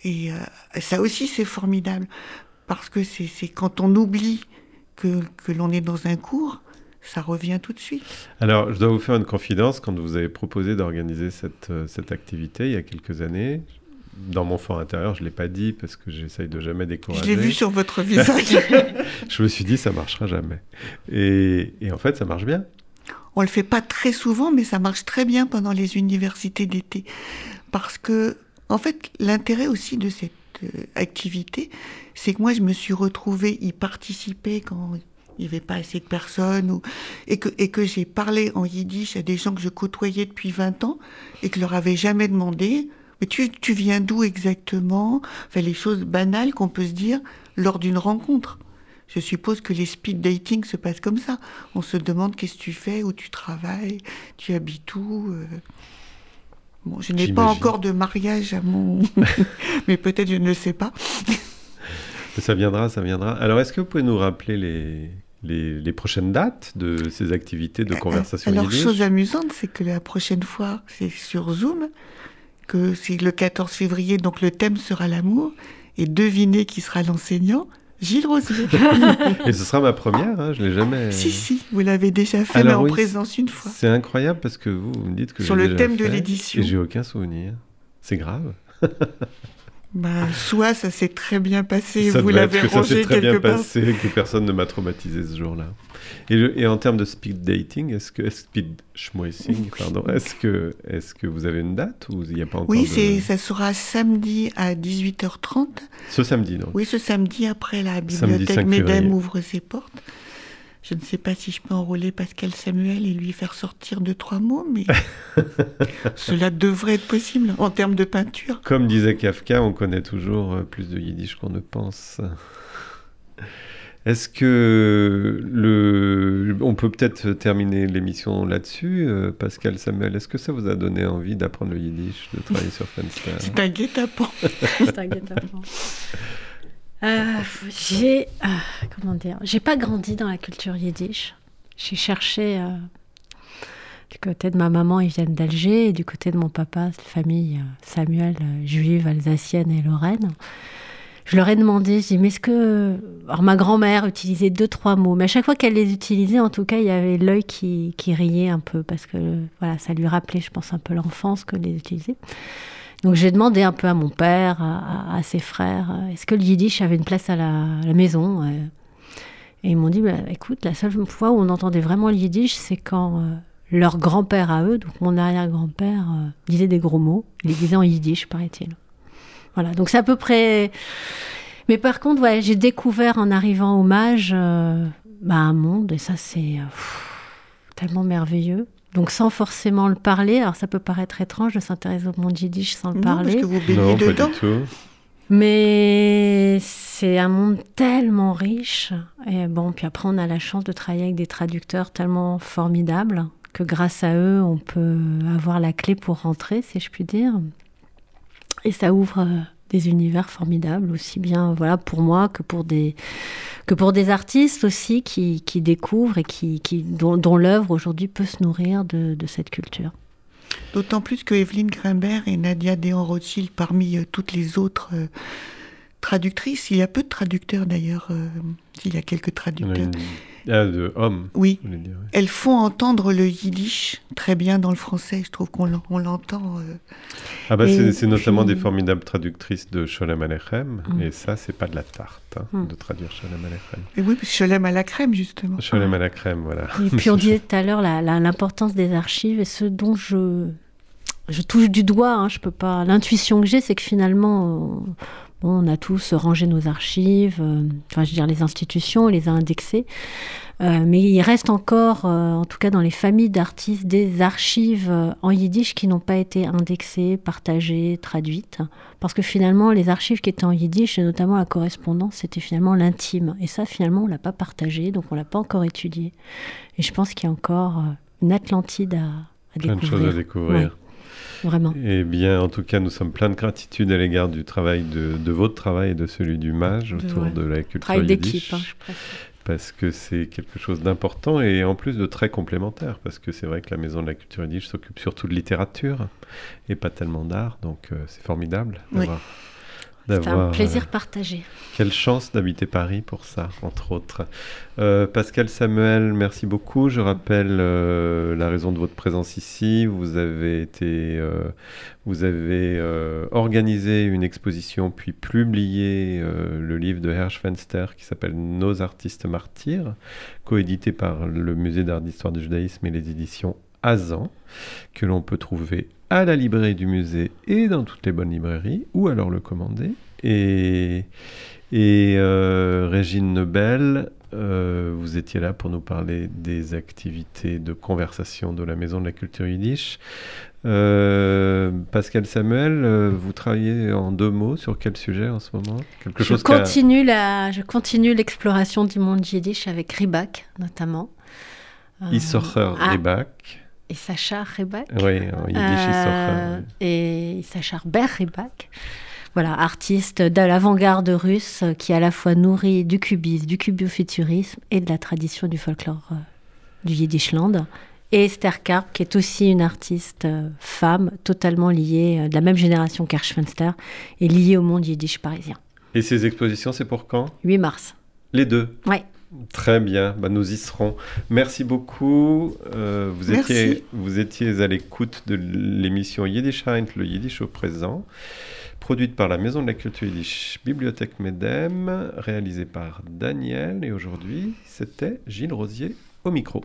Speaker 4: Et euh, ça aussi, c'est formidable parce que c'est quand on oublie que, que l'on est dans un cours, ça revient tout de suite.
Speaker 2: Alors, je dois vous faire une confidence. Quand vous avez proposé d'organiser cette, euh, cette activité il y a quelques années, dans mon fort intérieur, je ne l'ai pas dit parce que j'essaye de jamais décourager.
Speaker 4: Je l'ai vu sur votre visage.
Speaker 2: je me suis dit, ça marchera jamais. Et, et en fait, ça marche bien.
Speaker 4: On le fait pas très souvent, mais ça marche très bien pendant les universités d'été. Parce que, en fait, l'intérêt aussi de cette euh, activité, c'est que moi, je me suis retrouvée y participer quand il n'y avait pas assez de personnes, ou, et que, et que j'ai parlé en yiddish à des gens que je côtoyais depuis 20 ans et que je leur avais jamais demandé, mais tu, tu viens d'où exactement? Enfin, les choses banales qu'on peut se dire lors d'une rencontre. Je suppose que les speed dating se passent comme ça. On se demande qu'est-ce que tu fais, où tu travailles, tu habites où. euh. Bon, je n'ai pas encore de mariage à mon. mais peut-être je ne le sais pas.
Speaker 2: Ça viendra, ça viendra. Alors, est-ce que vous pouvez nous rappeler les, les, les prochaines dates de ces activités de conversation
Speaker 4: Alors,
Speaker 2: yiddish
Speaker 4: chose amusante, c'est que la prochaine fois, c'est sur Zoom, que c'est le 14 février, donc le thème sera l'amour, et devinez qui sera l'enseignant Gilles Rosier.
Speaker 2: Et ce sera ma première, hein, je l'ai jamais.
Speaker 4: si, si, vous l'avez déjà fait,
Speaker 2: Alors
Speaker 4: mais en
Speaker 2: oui,
Speaker 4: présence une fois.
Speaker 2: C'est incroyable parce que vous, vous me dites que
Speaker 4: Sur le thème de l'édition.
Speaker 2: Et j'ai aucun souvenir. C'est grave.
Speaker 4: Bah, soit ça s'est très bien passé,
Speaker 2: ça
Speaker 4: vous
Speaker 2: devait être
Speaker 4: l'avez
Speaker 2: que ça s'est
Speaker 4: rangé
Speaker 2: très bien
Speaker 4: quelque part.
Speaker 2: passé, que personne ne m'a traumatisé ce jour-là. Et, en termes de speed dating, est-ce que speed pardon, est-ce que est-ce que vous avez une date ou il n'y a pas encore
Speaker 4: Oui,
Speaker 2: de-
Speaker 4: ça sera samedi à 18h30.
Speaker 2: ce samedi donc.
Speaker 4: Oui, ce samedi après la bibliothèque
Speaker 2: 5
Speaker 4: Médem ouvre ses portes. Je ne sais pas si je peux enrôler Pascal Samuel et lui faire sortir deux, trois mots, mais cela devrait être possible en termes de peinture.
Speaker 2: Comme disait Kafka, on connaît toujours euh, plus de yiddish qu'on ne pense. Est-ce que le... on peut peut-être terminer l'émission là-dessus, euh, Pascal Samuel? Est-ce que ça vous a donné envie d'apprendre le yiddish, de travailler sur Fenster?
Speaker 4: C'est un guet-apens.
Speaker 3: C'est un guet-apens. Euh, j'ai ah, comment dire j'ai pas grandi dans la culture yiddish. J'ai cherché euh, du côté de ma maman ils viennent d'Alger et du côté de mon papa famille euh, Samuel euh, juive alsacienne et lorraine. Je leur ai demandé je dis mais est-ce que alors ma grand-mère utilisait deux trois mots mais à chaque fois qu'elle les utilisait en tout cas il y avait l'œil qui, qui riait un peu parce que voilà ça lui rappelait je pense un peu l'enfance que les utilisait donc j'ai demandé un peu à mon père, à, ses frères, euh, est-ce que le yiddish avait une place à la, maison euh. Et ils m'ont dit, bah, écoute, la seule fois où on entendait vraiment le yiddish, c'est quand euh, leur grand-père à eux, donc mon arrière-grand-père, disait des gros mots. Il les disait en yiddish, paraît-il. Voilà, donc c'est à peu près... Mais par contre, j'ai découvert en arrivant au Mage bah, un monde, et ça c'est tellement merveilleux. Donc sans forcément le parler, alors ça peut paraître étrange de s'intéresser au monde yiddish sans le
Speaker 4: Non, parce
Speaker 3: parler.
Speaker 4: que vous baignez
Speaker 2: Non, pas du tout.
Speaker 3: Mais c'est un monde tellement riche. Et bon, puis après, on a la chance de travailler avec des traducteurs tellement formidables que grâce à eux, on peut avoir la clé pour rentrer, si je puis dire. Et ça ouvre euh, des univers formidables, aussi bien voilà, pour moi que pour des, que pour des artistes aussi qui, qui découvrent et qui, qui, dont, dont l'œuvre aujourd'hui peut se nourrir de, de cette culture.
Speaker 4: D'autant plus que Evelyne Grimbert et Nadia Dehan-Rothschild, parmi euh, toutes les autres euh, traductrices, il y a peu de traducteurs d'ailleurs, euh, il y a quelques traducteurs.
Speaker 2: une... Ah, de hommes,
Speaker 4: Oui,
Speaker 2: dire.
Speaker 4: elles font entendre le yiddish très bien dans le français, je trouve qu'on l'en- on l'entend. euh.
Speaker 2: Ah bah c'est notamment
Speaker 3: puis-
Speaker 2: des formidables traductrices de Sholem Aleichem,
Speaker 3: Mm.
Speaker 2: et ça c'est pas de la tarte hein,
Speaker 3: Mm.
Speaker 2: de traduire Sholem Aleichem.
Speaker 4: Et oui, parce que je l'aime à la crème justement.
Speaker 2: Sholem à la crème, voilà.
Speaker 3: Et puis on disait tout à l'heure l'importance des archives et ce dont je, je touche du doigt, hein, je peux pas. L'intuition que j'ai, c'est que finalement, on, bon, on a tous rangé nos archives, euh, enfin je veux dire les institutions, on les a indexées, Euh, mais il reste encore, euh, en tout cas dans les familles d'artistes, des archives en yiddish qui n'ont pas été indexées, partagées, traduites, parce que finalement les archives qui étaient en yiddish et notamment la correspondance, c'était finalement l'intime, et ça finalement on l'a pas partagé, donc on l'a pas encore étudié. Et je pense qu'il y a encore une Atlantide à, à
Speaker 2: Plein de
Speaker 3: découvrir.
Speaker 2: choses à découvrir.
Speaker 3: Vraiment.
Speaker 2: Eh bien, en tout cas, nous sommes pleins de gratitude à l'égard du travail de, de votre travail et de celui du mage autour
Speaker 3: ouais.
Speaker 2: de la culture
Speaker 3: Travail
Speaker 2: yiddish,
Speaker 3: d'équipe. hein, je préfère.
Speaker 2: parce que c'est quelque chose d'important et en plus de très complémentaire, parce que c'est vrai que la Maison de la Culture Yiddish s'occupe surtout de littérature et pas tellement d'art, donc euh, c'est formidable
Speaker 4: Oui.
Speaker 3: C'est un
Speaker 2: d'avoir,
Speaker 3: plaisir
Speaker 2: euh,
Speaker 3: partagé.
Speaker 2: quelle chance d'habiter Paris pour ça, entre autres. Euh, Pascal Samuel, merci beaucoup. Je rappelle euh, la raison de votre présence ici. Vous avez été, euh, vous avez euh, organisé une exposition puis publié euh, le livre de Hersch Fenster qui s'appelle Nos artistes martyrs, coédité par le Musée d'art d'histoire du judaïsme et les éditions Azan, que l'on peut trouver à la librairie du musée et dans toutes les bonnes librairies, ou alors le commander. Et, et euh, Régine Nebel,
Speaker 1: euh, vous étiez là pour nous parler des activités de conversation de la Maison de la Culture Yiddish. Euh, Pascal Samuel, vous travaillez en deux mots sur quel sujet en ce moment?
Speaker 3: Quelque je, chose continue la, je continue l'exploration du monde yiddish avec Ribak notamment.
Speaker 1: Issocher ah, Ribak.
Speaker 3: Et Sacha Ribak.
Speaker 1: Oui, en yiddish Issocher.
Speaker 3: Et Sacha Ber Ribak voilà, artiste de l'avant-garde russe qui à la fois nourrit du cubisme, du cubiofuturisme et de la tradition du folklore euh, du Yiddishland. Et Esther Karp, qui est aussi une artiste euh, femme, totalement liée, euh, de la même génération qu'Archfenster, et liée au monde yiddish parisien.
Speaker 1: Et ces expositions, c'est pour quand?
Speaker 3: 8 mars.
Speaker 1: Les deux?
Speaker 3: Oui.
Speaker 1: Très bien, bah, nous y serons. Merci beaucoup. vous, Étiez, vous étiez à l'écoute de l'émission Yiddish le Yiddish au présent produite par la Maison de la Culture Yiddish Bibliothèque Medem, réalisée par Daniel. Et aujourd'hui, c'était Gilles Rosier au micro.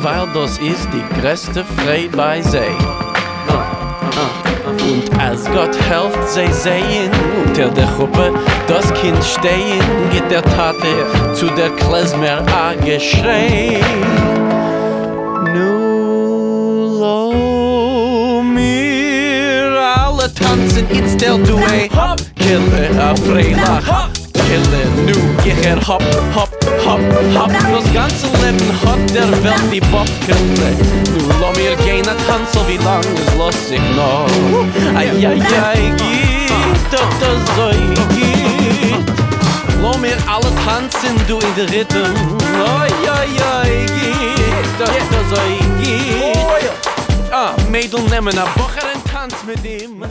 Speaker 1: weil das ist die größte bei. Und als Gott helft sie sehen, unter der Gruppe das Kind stehen, geht der Tate zu der Klezmer a geschrei. tanzen in stel du a hop! Kille a freilach hop kille nu jeher hop hop hop hop das ganze leben hat der welt die pop kille nu lo mir gein a tanzel wie lang is los ich no ay ay ay git das so git lo mir alle tanzen du in der rhythm. Ay ay ay git das so git Ah, Mädel nemmen a Bocher en Tanz mit ihm.